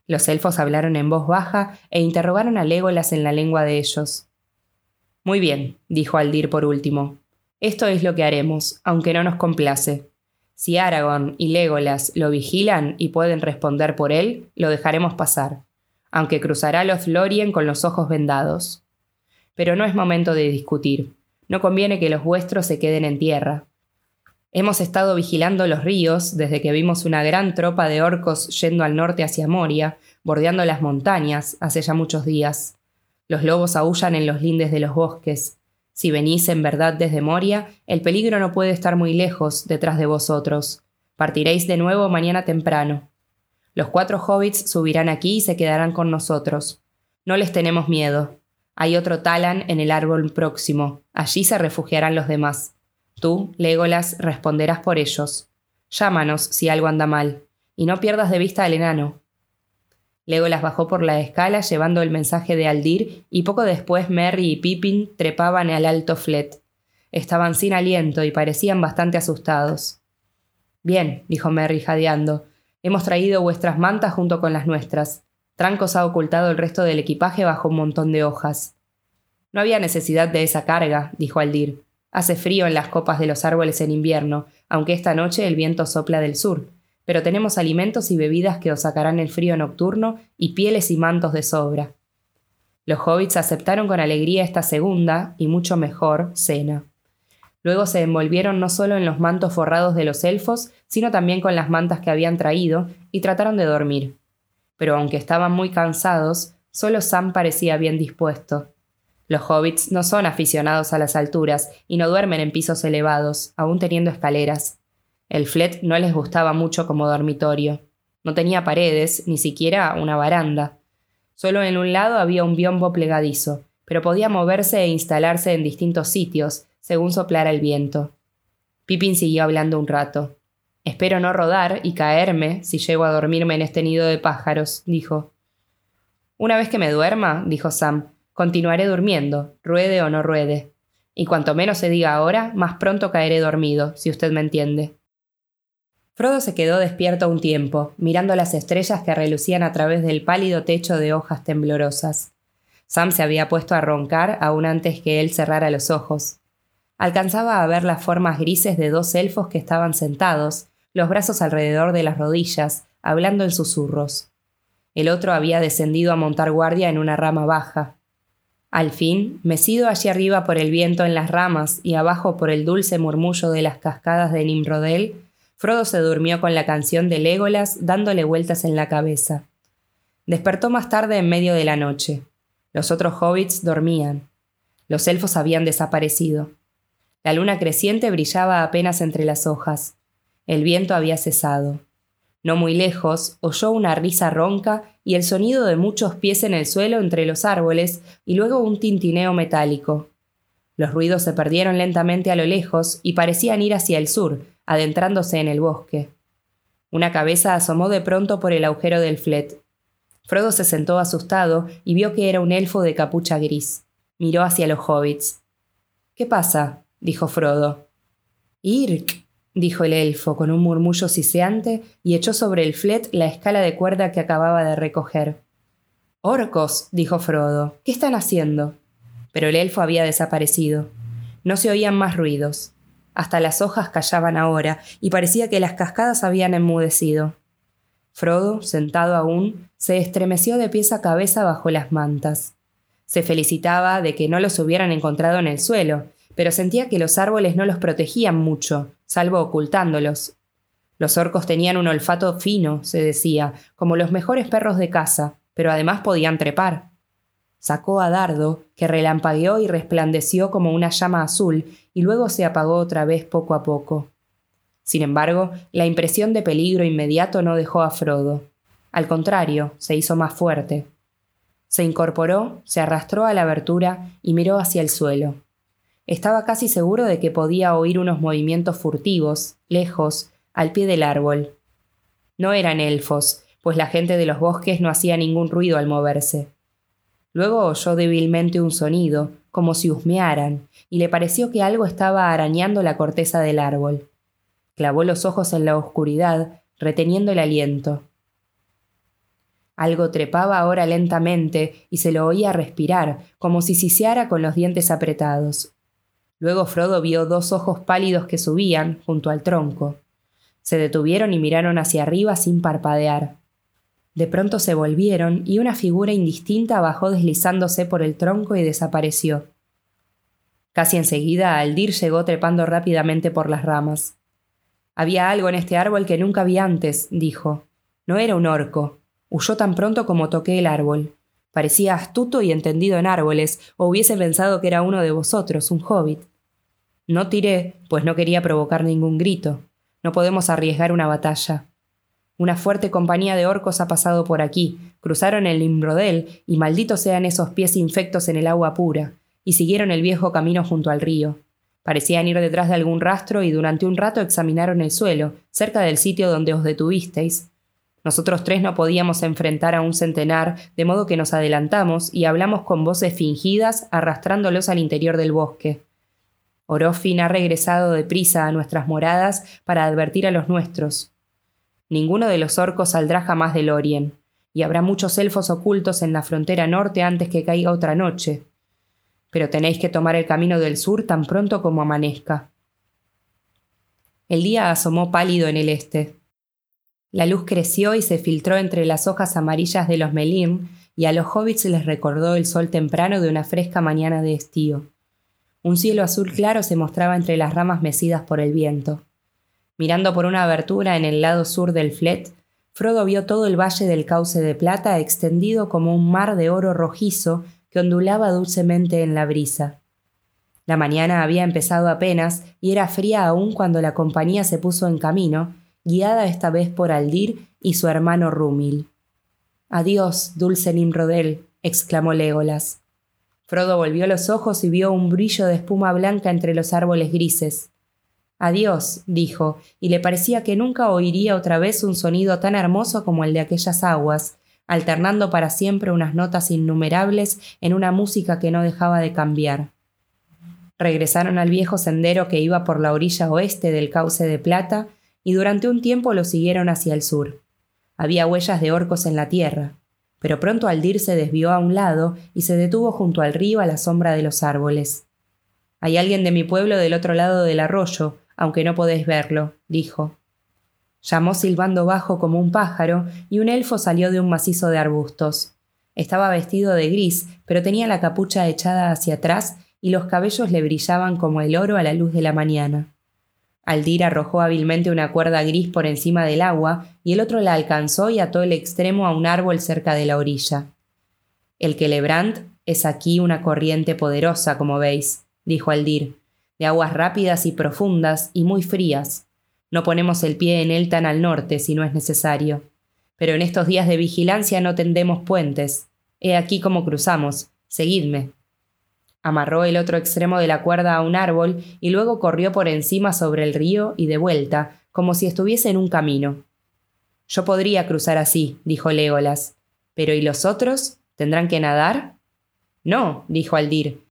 A: Los elfos hablaron en voz baja e interrogaron a Legolas en la lengua de ellos. Muy bien, dijo Aldir por último. Esto es lo que haremos, aunque no nos complace. Si Aragorn y Legolas lo vigilan y pueden responder por él, lo dejaremos pasar. aunque cruzará los Lorien con los ojos vendados. Pero no es momento de discutir. No conviene que los vuestros se queden en tierra. Hemos estado vigilando los ríos desde que vimos una gran tropa de orcos yendo al norte hacia Moria, bordeando las montañas, hace ya muchos días. Los lobos aullan en los lindes de los bosques. Si venís en verdad desde Moria, el peligro no puede estar muy lejos detrás de vosotros. Partiréis de nuevo mañana temprano. Los cuatro hobbits subirán aquí y se quedarán con nosotros. No les tenemos miedo. Hay otro Talan en el árbol próximo. Allí se refugiarán los demás. Tú, Legolas, responderás por ellos. Llámanos si algo anda mal. Y no pierdas de vista al enano. Legolas bajó por la escala llevando el mensaje de Aldir y poco después Merry y Pippin trepaban al alto flet. Estaban sin aliento y parecían bastante asustados. Bien, dijo Merry jadeando. Hemos traído vuestras mantas junto con las nuestras. Trancos ha ocultado el resto del equipaje bajo un montón de hojas. No había necesidad de esa carga, dijo Aldir. Hace frío en las copas de los árboles en invierno, aunque esta noche el viento sopla del sur, pero tenemos alimentos y bebidas que os sacarán el frío nocturno y pieles y mantos de sobra. Los hobbits aceptaron con alegría esta segunda, y mucho mejor, cena. Luego se envolvieron no solo en los mantos forrados de los elfos, sino también con las mantas que habían traído, y trataron de dormir. Pero aunque estaban muy cansados, solo Sam parecía bien dispuesto. Los hobbits no son aficionados a las alturas y no duermen en pisos elevados, aún teniendo escaleras. El flet no les gustaba mucho como dormitorio. No tenía paredes, ni siquiera una baranda. Solo en un lado había un biombo plegadizo, pero podía moverse e instalarse en distintos sitios, según soplara el viento. Pippin siguió hablando un rato. Espero no rodar y caerme si llego a dormirme en este nido de pájaros, dijo. Una vez que me duerma, dijo Sam, continuaré durmiendo, ruede o no ruede. Y cuanto menos se diga ahora, más pronto caeré dormido, si usted me entiende. Frodo se quedó despierto un tiempo, mirando las estrellas que relucían a través del pálido techo de hojas temblorosas. Sam se había puesto a roncar aún antes que él cerrara los ojos. Alcanzaba a ver las formas grises de dos elfos que estaban sentados, los brazos alrededor de las rodillas, hablando en susurros. El otro había descendido a montar guardia en una rama baja. Al fin, mecido allí arriba por el viento en las ramas y abajo por el dulce murmullo de las cascadas de Nimrodel, Frodo se durmió con la canción de Legolas dándole vueltas en la cabeza. Despertó más tarde en medio de la noche. Los otros hobbits dormían. Los elfos habían desaparecido. La luna creciente brillaba apenas entre las hojas. El viento había cesado. No muy lejos, oyó una risa ronca y el sonido de muchos pies en el suelo entre los árboles y luego un tintineo metálico. Los ruidos se perdieron lentamente a lo lejos y parecían ir hacia el sur, adentrándose en el bosque. Una cabeza asomó de pronto por el agujero del flet. Frodo se sentó asustado y vio que era un elfo de capucha gris. Miró hacia los hobbits. ¿Qué pasa? dijo Frodo. Irk, dijo el elfo con un murmullo siseante y echó sobre el flet la escala de cuerda que acababa de recoger. Orcos, dijo Frodo. ¿Qué están haciendo? Pero el elfo había desaparecido. No se oían más ruidos. Hasta las hojas callaban ahora, y parecía que las cascadas habían enmudecido. Frodo, sentado aún, se estremeció de pies a cabeza bajo las mantas. Se felicitaba de que no los hubieran encontrado en el suelo, pero sentía que los árboles no los protegían mucho, salvo ocultándolos. Los orcos tenían un olfato fino, se decía, como los mejores perros de caza, pero además podían trepar. Sacó a Dardo, que relampagueó y resplandeció como una llama azul, y luego se apagó otra vez poco a poco. Sin embargo, la impresión de peligro inmediato no dejó a Frodo. Al contrario, se hizo más fuerte. Se incorporó, se arrastró a la abertura y miró hacia el suelo. Estaba casi seguro de que podía oír unos movimientos furtivos, lejos, al pie del árbol. No eran elfos, pues la gente de los bosques no hacía ningún ruido al moverse. Luego oyó débilmente un sonido, como si husmearan, y le pareció que algo estaba arañando la corteza del árbol. Clavó los ojos en la oscuridad, reteniendo el aliento. Algo trepaba ahora lentamente y se lo oía respirar, como si siseara con los dientes apretados. Luego Frodo vio dos ojos pálidos que subían, junto al tronco. Se detuvieron y miraron hacia arriba sin parpadear. De pronto se volvieron y una figura indistinta bajó deslizándose por el tronco y desapareció. Casi enseguida Aldir llegó trepando rápidamente por las ramas. Había algo en este árbol que nunca vi antes, dijo. No era un orco. Huyó tan pronto como toqué el árbol. Parecía astuto y entendido en árboles, o hubiese pensado que era uno de vosotros, un hobbit. No tiré, pues no quería provocar ningún grito. No podemos arriesgar una batalla. Una fuerte compañía de orcos ha pasado por aquí, cruzaron el Limbrodel, y malditos sean esos pies infectos en el agua pura, y siguieron el viejo camino junto al río. Parecían ir detrás de algún rastro y durante un rato examinaron el suelo, cerca del sitio donde os detuvisteis. Nosotros tres no podíamos enfrentar a un centenar, de modo que nos adelantamos y hablamos con voces fingidas, arrastrándolos al interior del bosque. Orofin ha regresado deprisa a nuestras moradas para advertir a los nuestros. Ninguno de los orcos saldrá jamás del Orien, y habrá muchos elfos ocultos en la frontera norte antes que caiga otra noche pero tenéis que tomar el camino del sur tan pronto como amanezca. El día asomó pálido en el este. La luz creció y se filtró entre las hojas amarillas de los melim, y a los hobbits les recordó el sol temprano de una fresca mañana de estío. Un cielo azul claro se mostraba entre las ramas mecidas por el viento. Mirando por una abertura en el lado sur del Flet, Frodo vio todo el valle del cauce de plata extendido como un mar de oro rojizo que ondulaba dulcemente en la brisa. La mañana había empezado apenas y era fría aún cuando la compañía se puso en camino, guiada esta vez por Aldir y su hermano Rúmil. Adiós, dulce Nimrodel, exclamó Legolas. Frodo volvió los ojos y vio un brillo de espuma blanca entre los árboles grises. Adiós, dijo, y le parecía que nunca oiría otra vez un sonido tan hermoso como el de aquellas aguas, alternando para siempre unas notas innumerables en una música que no dejaba de cambiar. Regresaron al viejo sendero que iba por la orilla oeste del cauce de plata y durante un tiempo lo siguieron hacia el sur. Había huellas de orcos en la tierra, pero pronto Aldir se desvió a un lado y se detuvo junto al río a la sombra de los árboles. Hay alguien de mi pueblo del otro lado del arroyo, aunque no podéis verlo, dijo. Llamó silbando bajo como un pájaro y un elfo salió de un macizo de arbustos. Estaba vestido de gris, pero tenía la capucha echada hacia atrás y los cabellos le brillaban como el oro a la luz de la mañana. Aldir arrojó hábilmente una cuerda gris por encima del agua y el otro la alcanzó y ató el extremo a un árbol cerca de la orilla. El Celebrant es aquí una corriente poderosa, como veis, dijo Aldir, de aguas rápidas y profundas y muy frías. No ponemos el pie en él tan al norte si no es necesario. Pero en estos días de vigilancia no tendemos puentes. He aquí cómo cruzamos. Seguidme. Amarró el otro extremo de la cuerda a un árbol y luego corrió por encima sobre el río y de vuelta, como si estuviese en un camino. Yo podría cruzar así, dijo Legolas. Pero ¿y los otros? ¿Tendrán que nadar? No, dijo Aldir.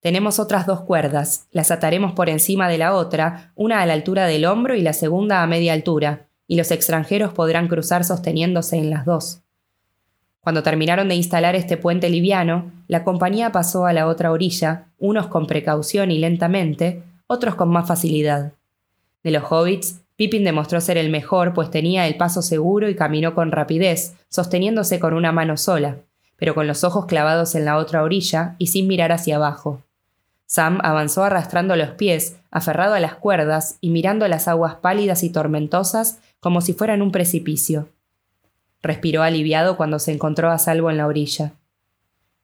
A: Tenemos otras dos cuerdas, las ataremos por encima de la otra, una a la altura del hombro y la segunda a media altura, y los extranjeros podrán cruzar sosteniéndose en las dos. Cuando terminaron de instalar este puente liviano, la compañía pasó a la otra orilla, unos con precaución y lentamente, otros con más facilidad. De los hobbits, Pippin demostró ser el mejor, pues tenía el paso seguro y caminó con rapidez, sosteniéndose con una mano sola, pero con los ojos clavados en la otra orilla y sin mirar hacia abajo. Sam avanzó arrastrando los pies, aferrado a las cuerdas y mirando las aguas pálidas y tormentosas como si fueran un precipicio. Respiró aliviado cuando se encontró a salvo en la orilla.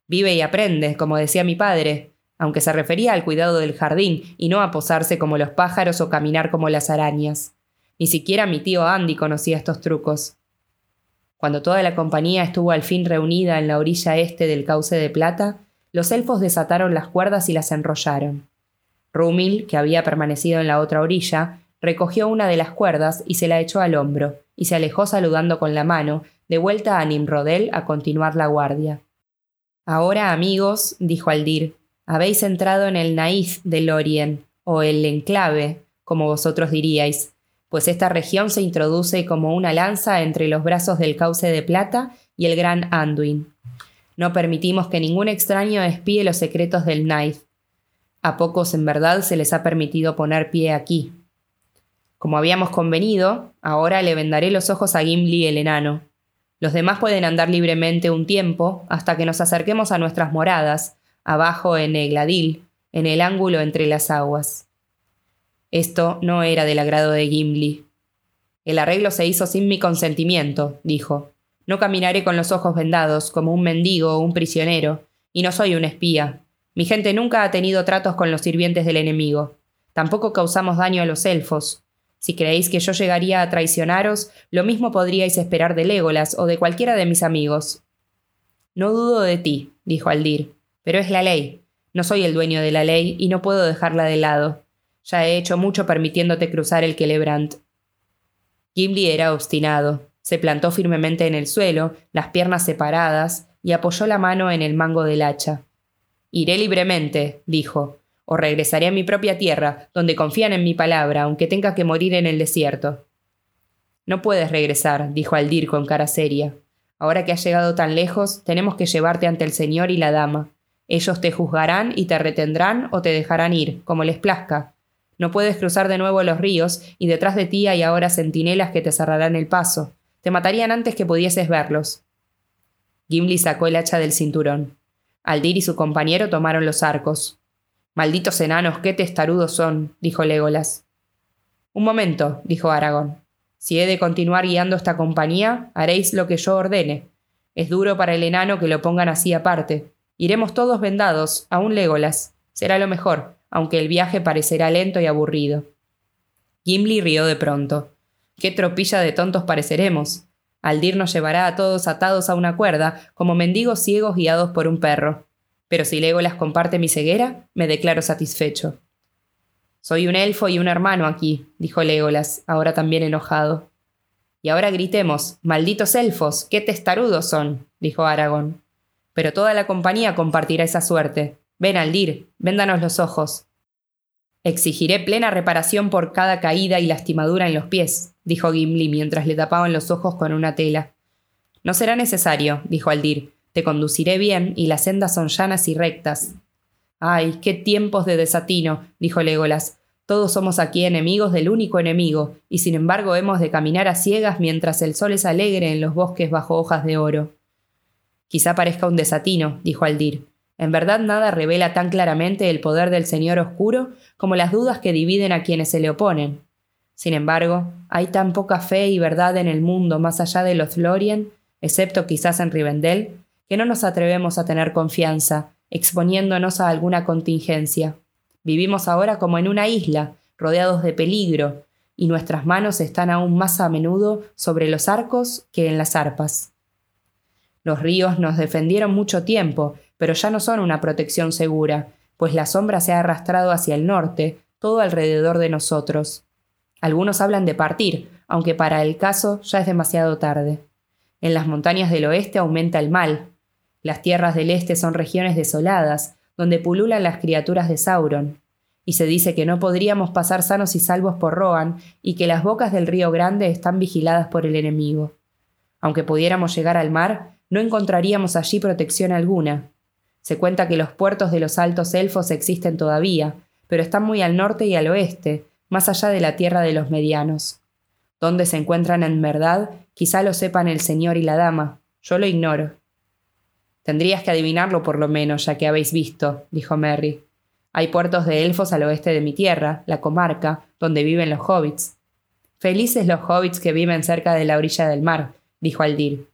A: Vive y aprende, como decía mi padre, aunque se refería al cuidado del jardín y no a posarse como los pájaros o caminar como las arañas. Ni siquiera mi tío Andy conocía estos trucos. Cuando toda la compañía estuvo al fin reunida en la orilla este del cauce de plata, los elfos desataron las cuerdas y las enrollaron. Rumil, que había permanecido en la otra orilla, recogió una de las cuerdas y se la echó al hombro, y se alejó saludando con la mano, de vuelta a Nimrodel a continuar la guardia. Ahora, amigos, dijo Aldir, habéis entrado en el naíz de Lorien, o el enclave, como vosotros diríais, pues esta región se introduce como una lanza entre los brazos del cauce de plata y el gran Anduin. No permitimos que ningún extraño espíe los secretos del Knight. A pocos en verdad se les ha permitido poner pie aquí. Como habíamos convenido, ahora le vendaré los ojos a Gimli el enano. Los demás pueden andar libremente un tiempo hasta que nos acerquemos a nuestras moradas, abajo en Egladil, en el ángulo entre las aguas. Esto no era del agrado de Gimli. El arreglo se hizo sin mi consentimiento, dijo. No caminaré con los ojos vendados, como un mendigo o un prisionero, y no soy un espía. Mi gente nunca ha tenido tratos con los sirvientes del enemigo. Tampoco causamos daño a los elfos. Si creéis que yo llegaría a traicionaros, lo mismo podríais esperar de Legolas o de cualquiera de mis amigos. No dudo de ti, dijo Aldir, pero es la ley. No soy el dueño de la ley y no puedo dejarla de lado. Ya he hecho mucho permitiéndote cruzar el Celebrant. Gimli era obstinado. Se plantó firmemente en el suelo, las piernas separadas, y apoyó la mano en el mango del hacha. Iré libremente, dijo, o regresaré a mi propia tierra, donde confían en mi palabra, aunque tenga que morir en el desierto. No puedes regresar, dijo Aldir con cara seria. Ahora que has llegado tan lejos, tenemos que llevarte ante el señor y la dama. Ellos te juzgarán y te retendrán o te dejarán ir, como les plazca. No puedes cruzar de nuevo los ríos, y detrás de ti hay ahora centinelas que te cerrarán el paso. Te matarían antes que pudieses verlos. Gimli sacó el hacha del cinturón. Aldir y su compañero tomaron los arcos. Malditos enanos, qué testarudos son, dijo Legolas. Un momento, dijo Aragón. Si he de continuar guiando esta compañía, haréis lo que yo ordene. Es duro para el enano que lo pongan así aparte. Iremos todos vendados, aún Legolas. Será lo mejor, aunque el viaje parecerá lento y aburrido. Gimli rió de pronto. Qué tropilla de tontos pareceremos. Aldir nos llevará a todos atados a una cuerda, como mendigos ciegos guiados por un perro. Pero si Legolas comparte mi ceguera, me declaro satisfecho. Soy un elfo y un hermano aquí, dijo Legolas, ahora también enojado. Y ahora gritemos, malditos elfos, qué testarudos son, dijo Aragón. Pero toda la compañía compartirá esa suerte. Ven, Aldir, véndanos los ojos. Exigiré plena reparación por cada caída y lastimadura en los pies, dijo Gimli mientras le tapaban los ojos con una tela. No será necesario, dijo Aldir, te conduciré bien y las sendas son llanas y rectas. Ay, qué tiempos de desatino, dijo Legolas. Todos somos aquí enemigos del único enemigo, y sin embargo hemos de caminar a ciegas mientras el sol es alegre en los bosques bajo hojas de oro. Quizá parezca un desatino, dijo Aldir. En verdad nada revela tan claramente el poder del Señor Oscuro como las dudas que dividen a quienes se le oponen. Sin embargo, hay tan poca fe y verdad en el mundo más allá de los Lorien, excepto quizás en Rivendell, que no nos atrevemos a tener confianza, exponiéndonos a alguna contingencia. Vivimos ahora como en una isla, rodeados de peligro, y nuestras manos están aún más a menudo sobre los arcos que en las arpas. Los ríos nos defendieron mucho tiempo, pero ya no son una protección segura, pues la sombra se ha arrastrado hacia el norte, todo alrededor de nosotros. Algunos hablan de partir, aunque para el caso ya es demasiado tarde. En las montañas del oeste aumenta el mal, las tierras del este son regiones desoladas, donde pululan las criaturas de Sauron, y se dice que no podríamos pasar sanos y salvos por Rohan y que las bocas del río Grande están vigiladas por el enemigo. Aunque pudiéramos llegar al mar, no encontraríamos allí protección alguna. Se cuenta que los puertos de los altos elfos existen todavía, pero están muy al norte y al oeste, más allá de la tierra de los medianos. ¿Dónde se encuentran en verdad? Quizá lo sepan el señor y la dama. Yo lo ignoro. Tendrías que adivinarlo por lo menos, ya que habéis visto, dijo Merry. Hay puertos de elfos al oeste de mi tierra, la comarca, donde viven los hobbits. Felices los hobbits que viven cerca de la orilla del mar, dijo Aldir.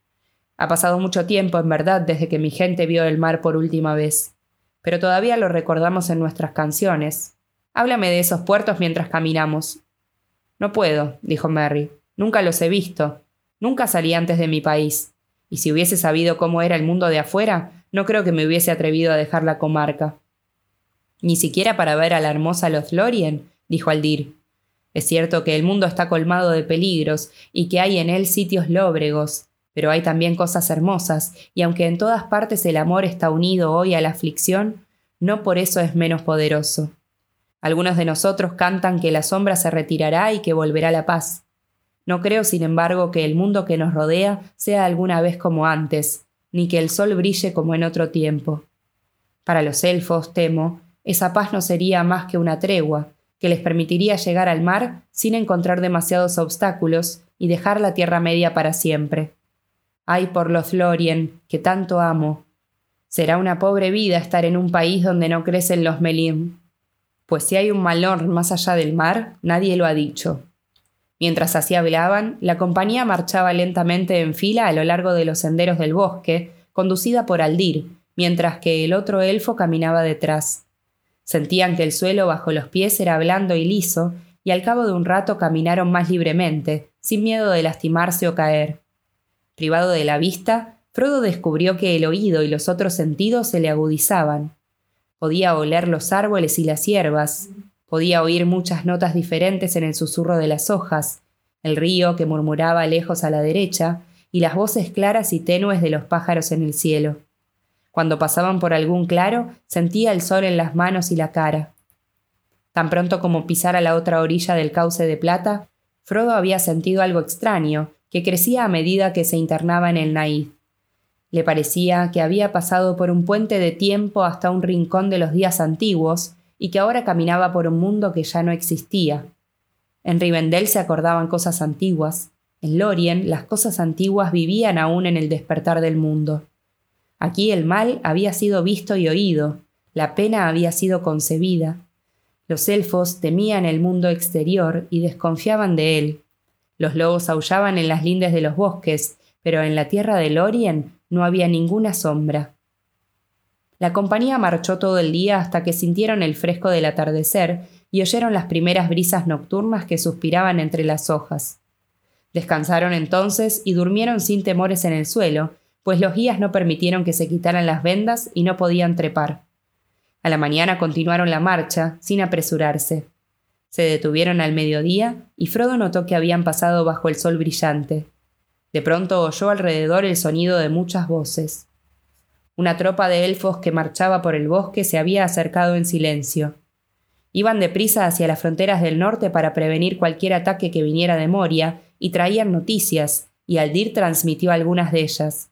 A: Ha pasado mucho tiempo, en verdad, desde que mi gente vio el mar por última vez. Pero todavía lo recordamos en nuestras canciones. Háblame de esos puertos mientras caminamos. No puedo, dijo Merry. Nunca los he visto. Nunca salí antes de mi país y si hubiese sabido cómo era el mundo de afuera, no creo que me hubiese atrevido a dejar la comarca. Ni siquiera para ver a la hermosa Lothlorien, dijo Aldir. Es cierto que el mundo está colmado de peligros y que hay en él sitios lóbregos, pero hay también cosas hermosas, y aunque en todas partes el amor está unido hoy a la aflicción, no por eso es menos poderoso. Algunos de nosotros cantan que la sombra se retirará y que volverá la paz. No creo, sin embargo, que el mundo que nos rodea sea alguna vez como antes, ni que el sol brille como en otro tiempo. Para los elfos, temo, esa paz no sería más que una tregua, que les permitiría llegar al mar sin encontrar demasiados obstáculos y dejar la Tierra Media para siempre. Ay por Lothlorien, que tanto amo. Será una pobre vida estar en un país donde no crecen los melim. Pues si hay un malón más allá del mar, nadie lo ha dicho. Mientras así hablaban, la compañía marchaba lentamente en fila a lo largo de los senderos del bosque, conducida por Aldir, mientras que el otro elfo caminaba detrás. Sentían que el suelo bajo los pies era blando y liso, y al cabo de un rato caminaron más libremente, sin miedo de lastimarse o caer. Privado de la vista, Frodo descubrió que el oído y los otros sentidos se le agudizaban. Podía oler los árboles y las hierbas, podía oír muchas notas diferentes en el susurro de las hojas, el río que murmuraba lejos a la derecha, y las voces claras y tenues de los pájaros en el cielo. Cuando pasaban por algún claro, sentía el sol en las manos y la cara. Tan pronto como pisara la otra orilla del cauce de plata, Frodo había sentido algo extraño, que crecía a medida que se internaba en el Naid. Le parecía que había pasado por un puente de tiempo hasta un rincón de los días antiguos y que ahora caminaba por un mundo que ya no existía. En Rivendell se acordaban cosas antiguas. En Lorien las cosas antiguas vivían aún en el despertar del mundo. Aquí el mal había sido visto y oído, la pena había sido concebida. Los elfos temían el mundo exterior y desconfiaban de él. Los lobos aullaban en las lindes de los bosques, pero en la tierra de Lorien no había ninguna sombra. La compañía marchó todo el día hasta que sintieron el fresco del atardecer y oyeron las primeras brisas nocturnas que suspiraban entre las hojas. Descansaron entonces y durmieron sin temores en el suelo, pues los guías no permitieron que se quitaran las vendas y no podían trepar. A la mañana continuaron la marcha, sin apresurarse. Se detuvieron al mediodía y Frodo notó que habían pasado bajo el sol brillante. De pronto oyó alrededor el sonido de muchas voces. Una tropa de elfos que marchaba por el bosque se había acercado en silencio. Iban deprisa hacia las fronteras del norte para prevenir cualquier ataque que viniera de Moria y traían noticias, y Aldir transmitió algunas de ellas.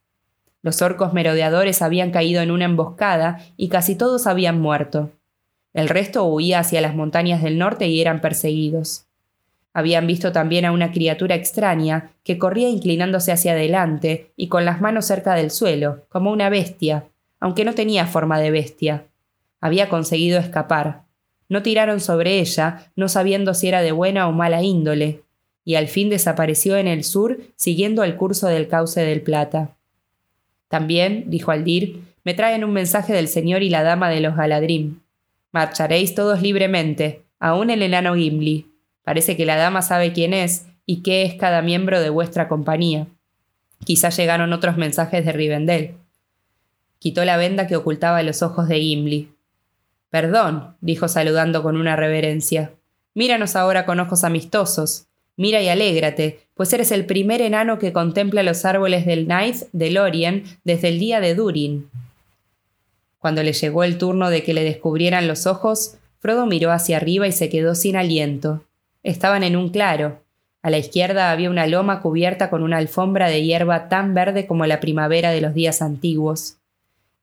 A: Los orcos merodeadores habían caído en una emboscada y casi todos habían muerto. El resto huía hacia las montañas del norte y eran perseguidos. Habían visto también a una criatura extraña que corría inclinándose hacia adelante y con las manos cerca del suelo, como una bestia, aunque no tenía forma de bestia. Había conseguido escapar. No tiraron sobre ella, no sabiendo si era de buena o mala índole, y al fin desapareció en el sur siguiendo el curso del cauce del Plata. También, dijo Aldir, me traen un mensaje del señor y la dama de los Galadrim. Marcharéis todos libremente, aun el enano Gimli. Parece que la dama sabe quién es y qué es cada miembro de vuestra compañía. Quizá llegaron otros mensajes de Rivendell. Quitó la venda que ocultaba los ojos de Gimli. Perdón, dijo saludando con una reverencia. Míranos ahora con ojos amistosos. Mira y alégrate, pues eres el primer enano que contempla los árboles del Night de Lorien desde el día de Durin. Cuando le llegó el turno de que le descubrieran los ojos, Frodo miró hacia arriba y se quedó sin aliento. Estaban en un claro. A la izquierda había una loma cubierta con una alfombra de hierba tan verde como la primavera de los días antiguos.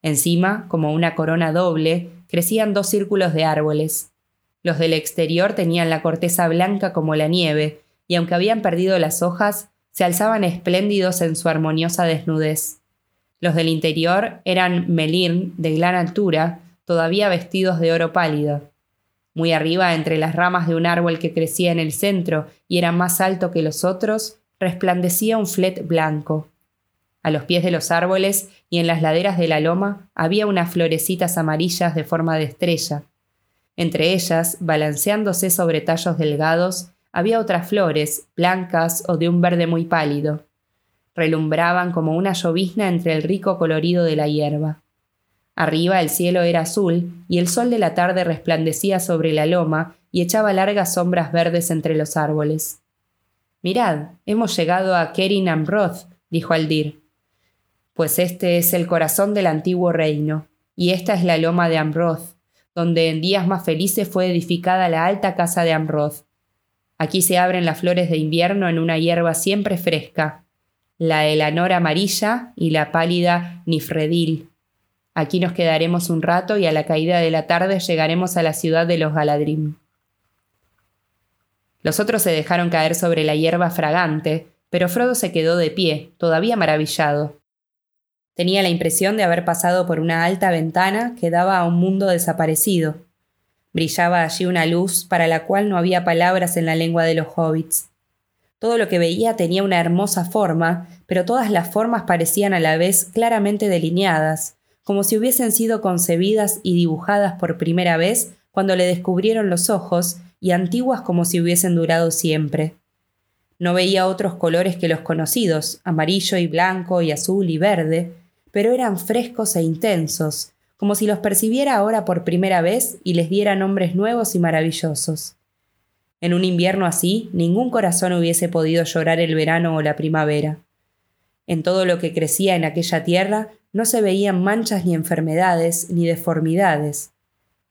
A: Encima, como una corona doble, crecían dos círculos de árboles. Los del exterior tenían la corteza blanca como la nieve, y aunque habían perdido las hojas, se alzaban espléndidos en su armoniosa desnudez. Los del interior eran melín de gran altura, todavía vestidos de oro pálido. Muy arriba, entre las ramas de un árbol que crecía en el centro y era más alto que los otros, resplandecía un flet blanco. A los pies de los árboles y en las laderas de la loma había unas florecitas amarillas de forma de estrella. Entre ellas, balanceándose sobre tallos delgados, había otras flores, blancas o de un verde muy pálido. Relumbraban como una llovizna entre el rico colorido de la hierba. Arriba el cielo era azul y el sol de la tarde resplandecía sobre la loma y echaba largas sombras verdes entre los árboles. Mirad, hemos llegado a Kerin Amroth, dijo Aldir. Pues este es el corazón del antiguo reino, y esta es la loma de Amroth, donde en días más felices fue edificada la alta casa de Amroth, Aquí se abren las flores de invierno en una hierba siempre fresca, la elanor amarilla y la pálida nifredil. Aquí nos quedaremos un rato y a la caída de la tarde llegaremos a la ciudad de los Galadrim. Los otros se dejaron caer sobre la hierba fragante, pero Frodo se quedó de pie, todavía maravillado. Tenía la impresión de haber pasado por una alta ventana que daba a un mundo desaparecido. Brillaba allí una luz para la cual no había palabras en la lengua de los hobbits. Todo lo que veía tenía una hermosa forma, pero todas las formas parecían a la vez claramente delineadas, como si hubiesen sido concebidas y dibujadas por primera vez cuando le descubrieron los ojos y antiguas como si hubiesen durado siempre. No veía otros colores que los conocidos, amarillo y blanco y azul y verde, pero eran frescos e intensos, como si los percibiera ahora por primera vez y les diera nombres nuevos y maravillosos. En un invierno así, ningún corazón hubiese podido llorar el verano o la primavera. En todo lo que crecía en aquella tierra no se veían manchas ni enfermedades ni deformidades.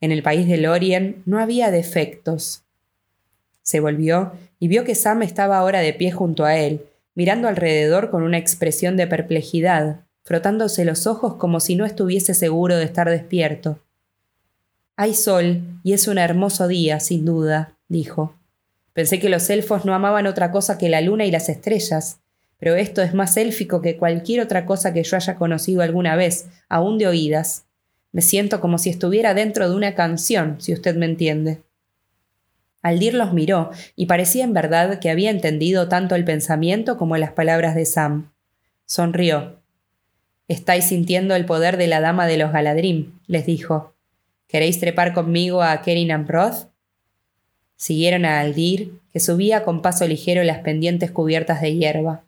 A: En el país de Lorien no había defectos. Se volvió y vio que Sam estaba ahora de pie junto a él, mirando alrededor con una expresión de perplejidad, frotándose los ojos como si no estuviese seguro de estar despierto. Hay sol, y es un hermoso día, sin duda, dijo. Pensé que los elfos no amaban otra cosa que la luna y las estrellas, pero esto es más élfico que cualquier otra cosa que yo haya conocido alguna vez, aún de oídas. Me siento como si estuviera dentro de una canción, si usted me entiende. Aldir los miró, y parecía en verdad que había entendido tanto el pensamiento como las palabras de Sam. Sonrió. Estáis sintiendo el poder de la dama de los Galadrim, les dijo. ¿Queréis trepar conmigo a Kerin Amroth? Siguieron a Aldir, que subía con paso ligero las pendientes cubiertas de hierba.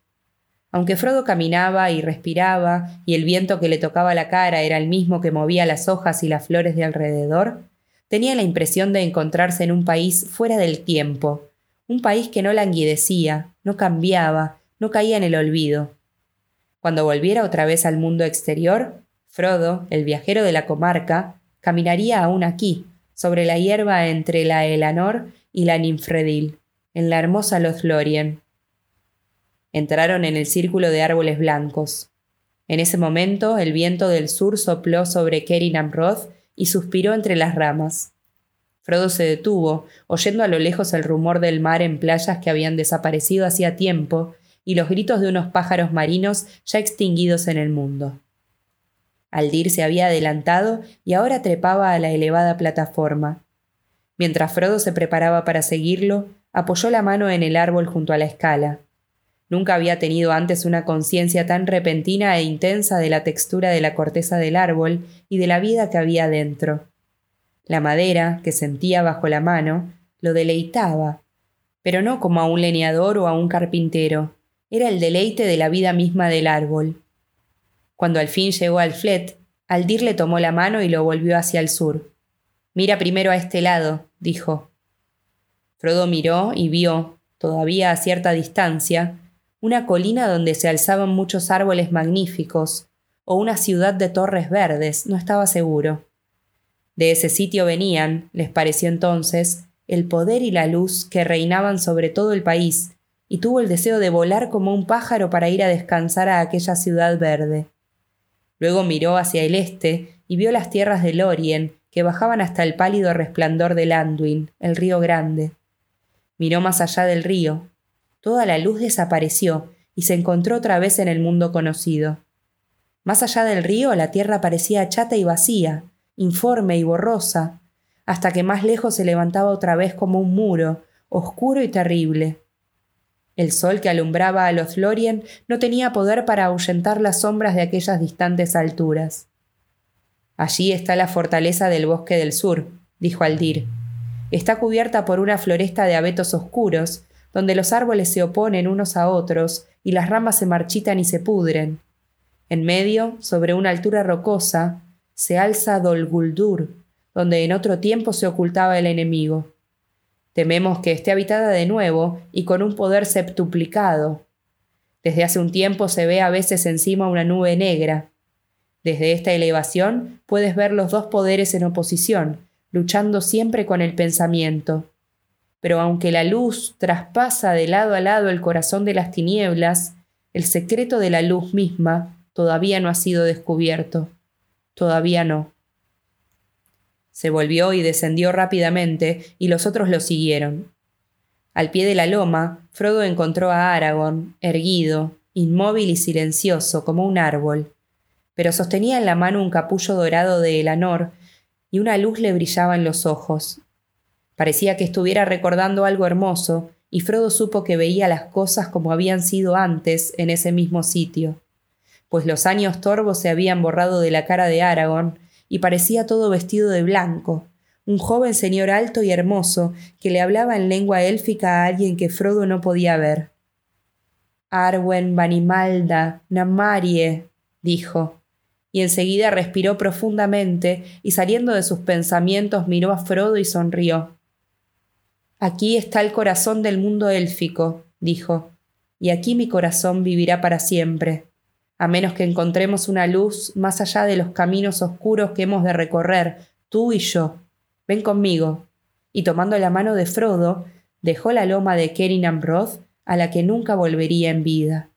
A: Aunque Frodo caminaba y respiraba, y el viento que le tocaba la cara era el mismo que movía las hojas y las flores de alrededor, tenía la impresión de encontrarse en un país fuera del tiempo, un país que no languidecía, no cambiaba, no caía en el olvido. Cuando volviera otra vez al mundo exterior, Frodo, el viajero de la comarca, caminaría aún aquí, sobre la hierba entre la Elanor y la Ninfredil, en la hermosa Lothlorien. Entraron en el círculo de árboles blancos. En ese momento el viento del sur sopló sobre Kerin Amroth y suspiró entre las ramas. Frodo se detuvo, oyendo a lo lejos el rumor del mar en playas que habían desaparecido hacía tiempo y los gritos de unos pájaros marinos ya extinguidos en el mundo. Aldir se había adelantado y ahora trepaba a la elevada plataforma. Mientras Frodo se preparaba para seguirlo, apoyó la mano en el árbol junto a la escala. Nunca había tenido antes una conciencia tan repentina e intensa de la textura de la corteza del árbol y de la vida que había dentro. La madera, que sentía bajo la mano, lo deleitaba, pero no como a un leñador o a un carpintero, era el deleite de la vida misma del árbol. Cuando al fin llegó al flet, Aldir le tomó la mano y lo volvió hacia el sur. Mira primero a este lado, dijo. Frodo miró y vio, todavía a cierta distancia, una colina donde se alzaban muchos árboles magníficos, o una ciudad de torres verdes, no estaba seguro. De ese sitio venían, les pareció entonces, el poder y la luz que reinaban sobre todo el país, y tuvo el deseo de volar como un pájaro para ir a descansar a aquella ciudad verde. Luego miró hacia el este y vio las tierras de Lorien, que bajaban hasta el pálido resplandor del Anduin, el río grande. Miró más allá del río. Toda la luz desapareció y se encontró otra vez en el mundo conocido. Más allá del río la tierra parecía chata y vacía, informe y borrosa, hasta que más lejos se levantaba otra vez como un muro, oscuro y terrible. El sol que alumbraba a los Lorien no tenía poder para ahuyentar las sombras de aquellas distantes alturas. Allí está la fortaleza del bosque del sur, dijo Aldir. Está cubierta por una floresta de abetos oscuros, donde los árboles se oponen unos a otros y las ramas se marchitan y se pudren. En medio, sobre una altura rocosa, se alza Dol Guldur, donde en otro tiempo se ocultaba el enemigo. Tememos que esté habitada de nuevo y con un poder septuplicado. Desde hace un tiempo se ve a veces encima una nube negra, desde esta elevación puedes ver los dos poderes en oposición, luchando siempre con el pensamiento. Pero aunque la luz traspasa de lado a lado el corazón de las tinieblas, el secreto de la luz misma todavía no ha sido descubierto. Todavía no. Se volvió y descendió rápidamente, y los otros lo siguieron. Al pie de la loma, Frodo encontró a Aragorn, erguido, inmóvil y silencioso como un árbol, pero sostenía en la mano un capullo dorado de Elanor y una luz le brillaba en los ojos. Parecía que estuviera recordando algo hermoso, y Frodo supo que veía las cosas como habían sido antes en ese mismo sitio, pues los años torvos se habían borrado de la cara de Aragorn y parecía todo vestido de blanco, un joven señor alto y hermoso que le hablaba en lengua élfica a alguien que Frodo no podía ver. Arwen, Vanimalda, Namarie, dijo, y enseguida respiró profundamente y saliendo de sus pensamientos miró a Frodo y sonrió. Aquí está el corazón del mundo élfico, dijo, y aquí mi corazón vivirá para siempre, a menos que encontremos una luz más allá de los caminos oscuros que hemos de recorrer, tú y yo, ven conmigo. Y tomando la mano de Frodo, dejó la loma de Kerin Ambroth, a la que nunca volvería en vida.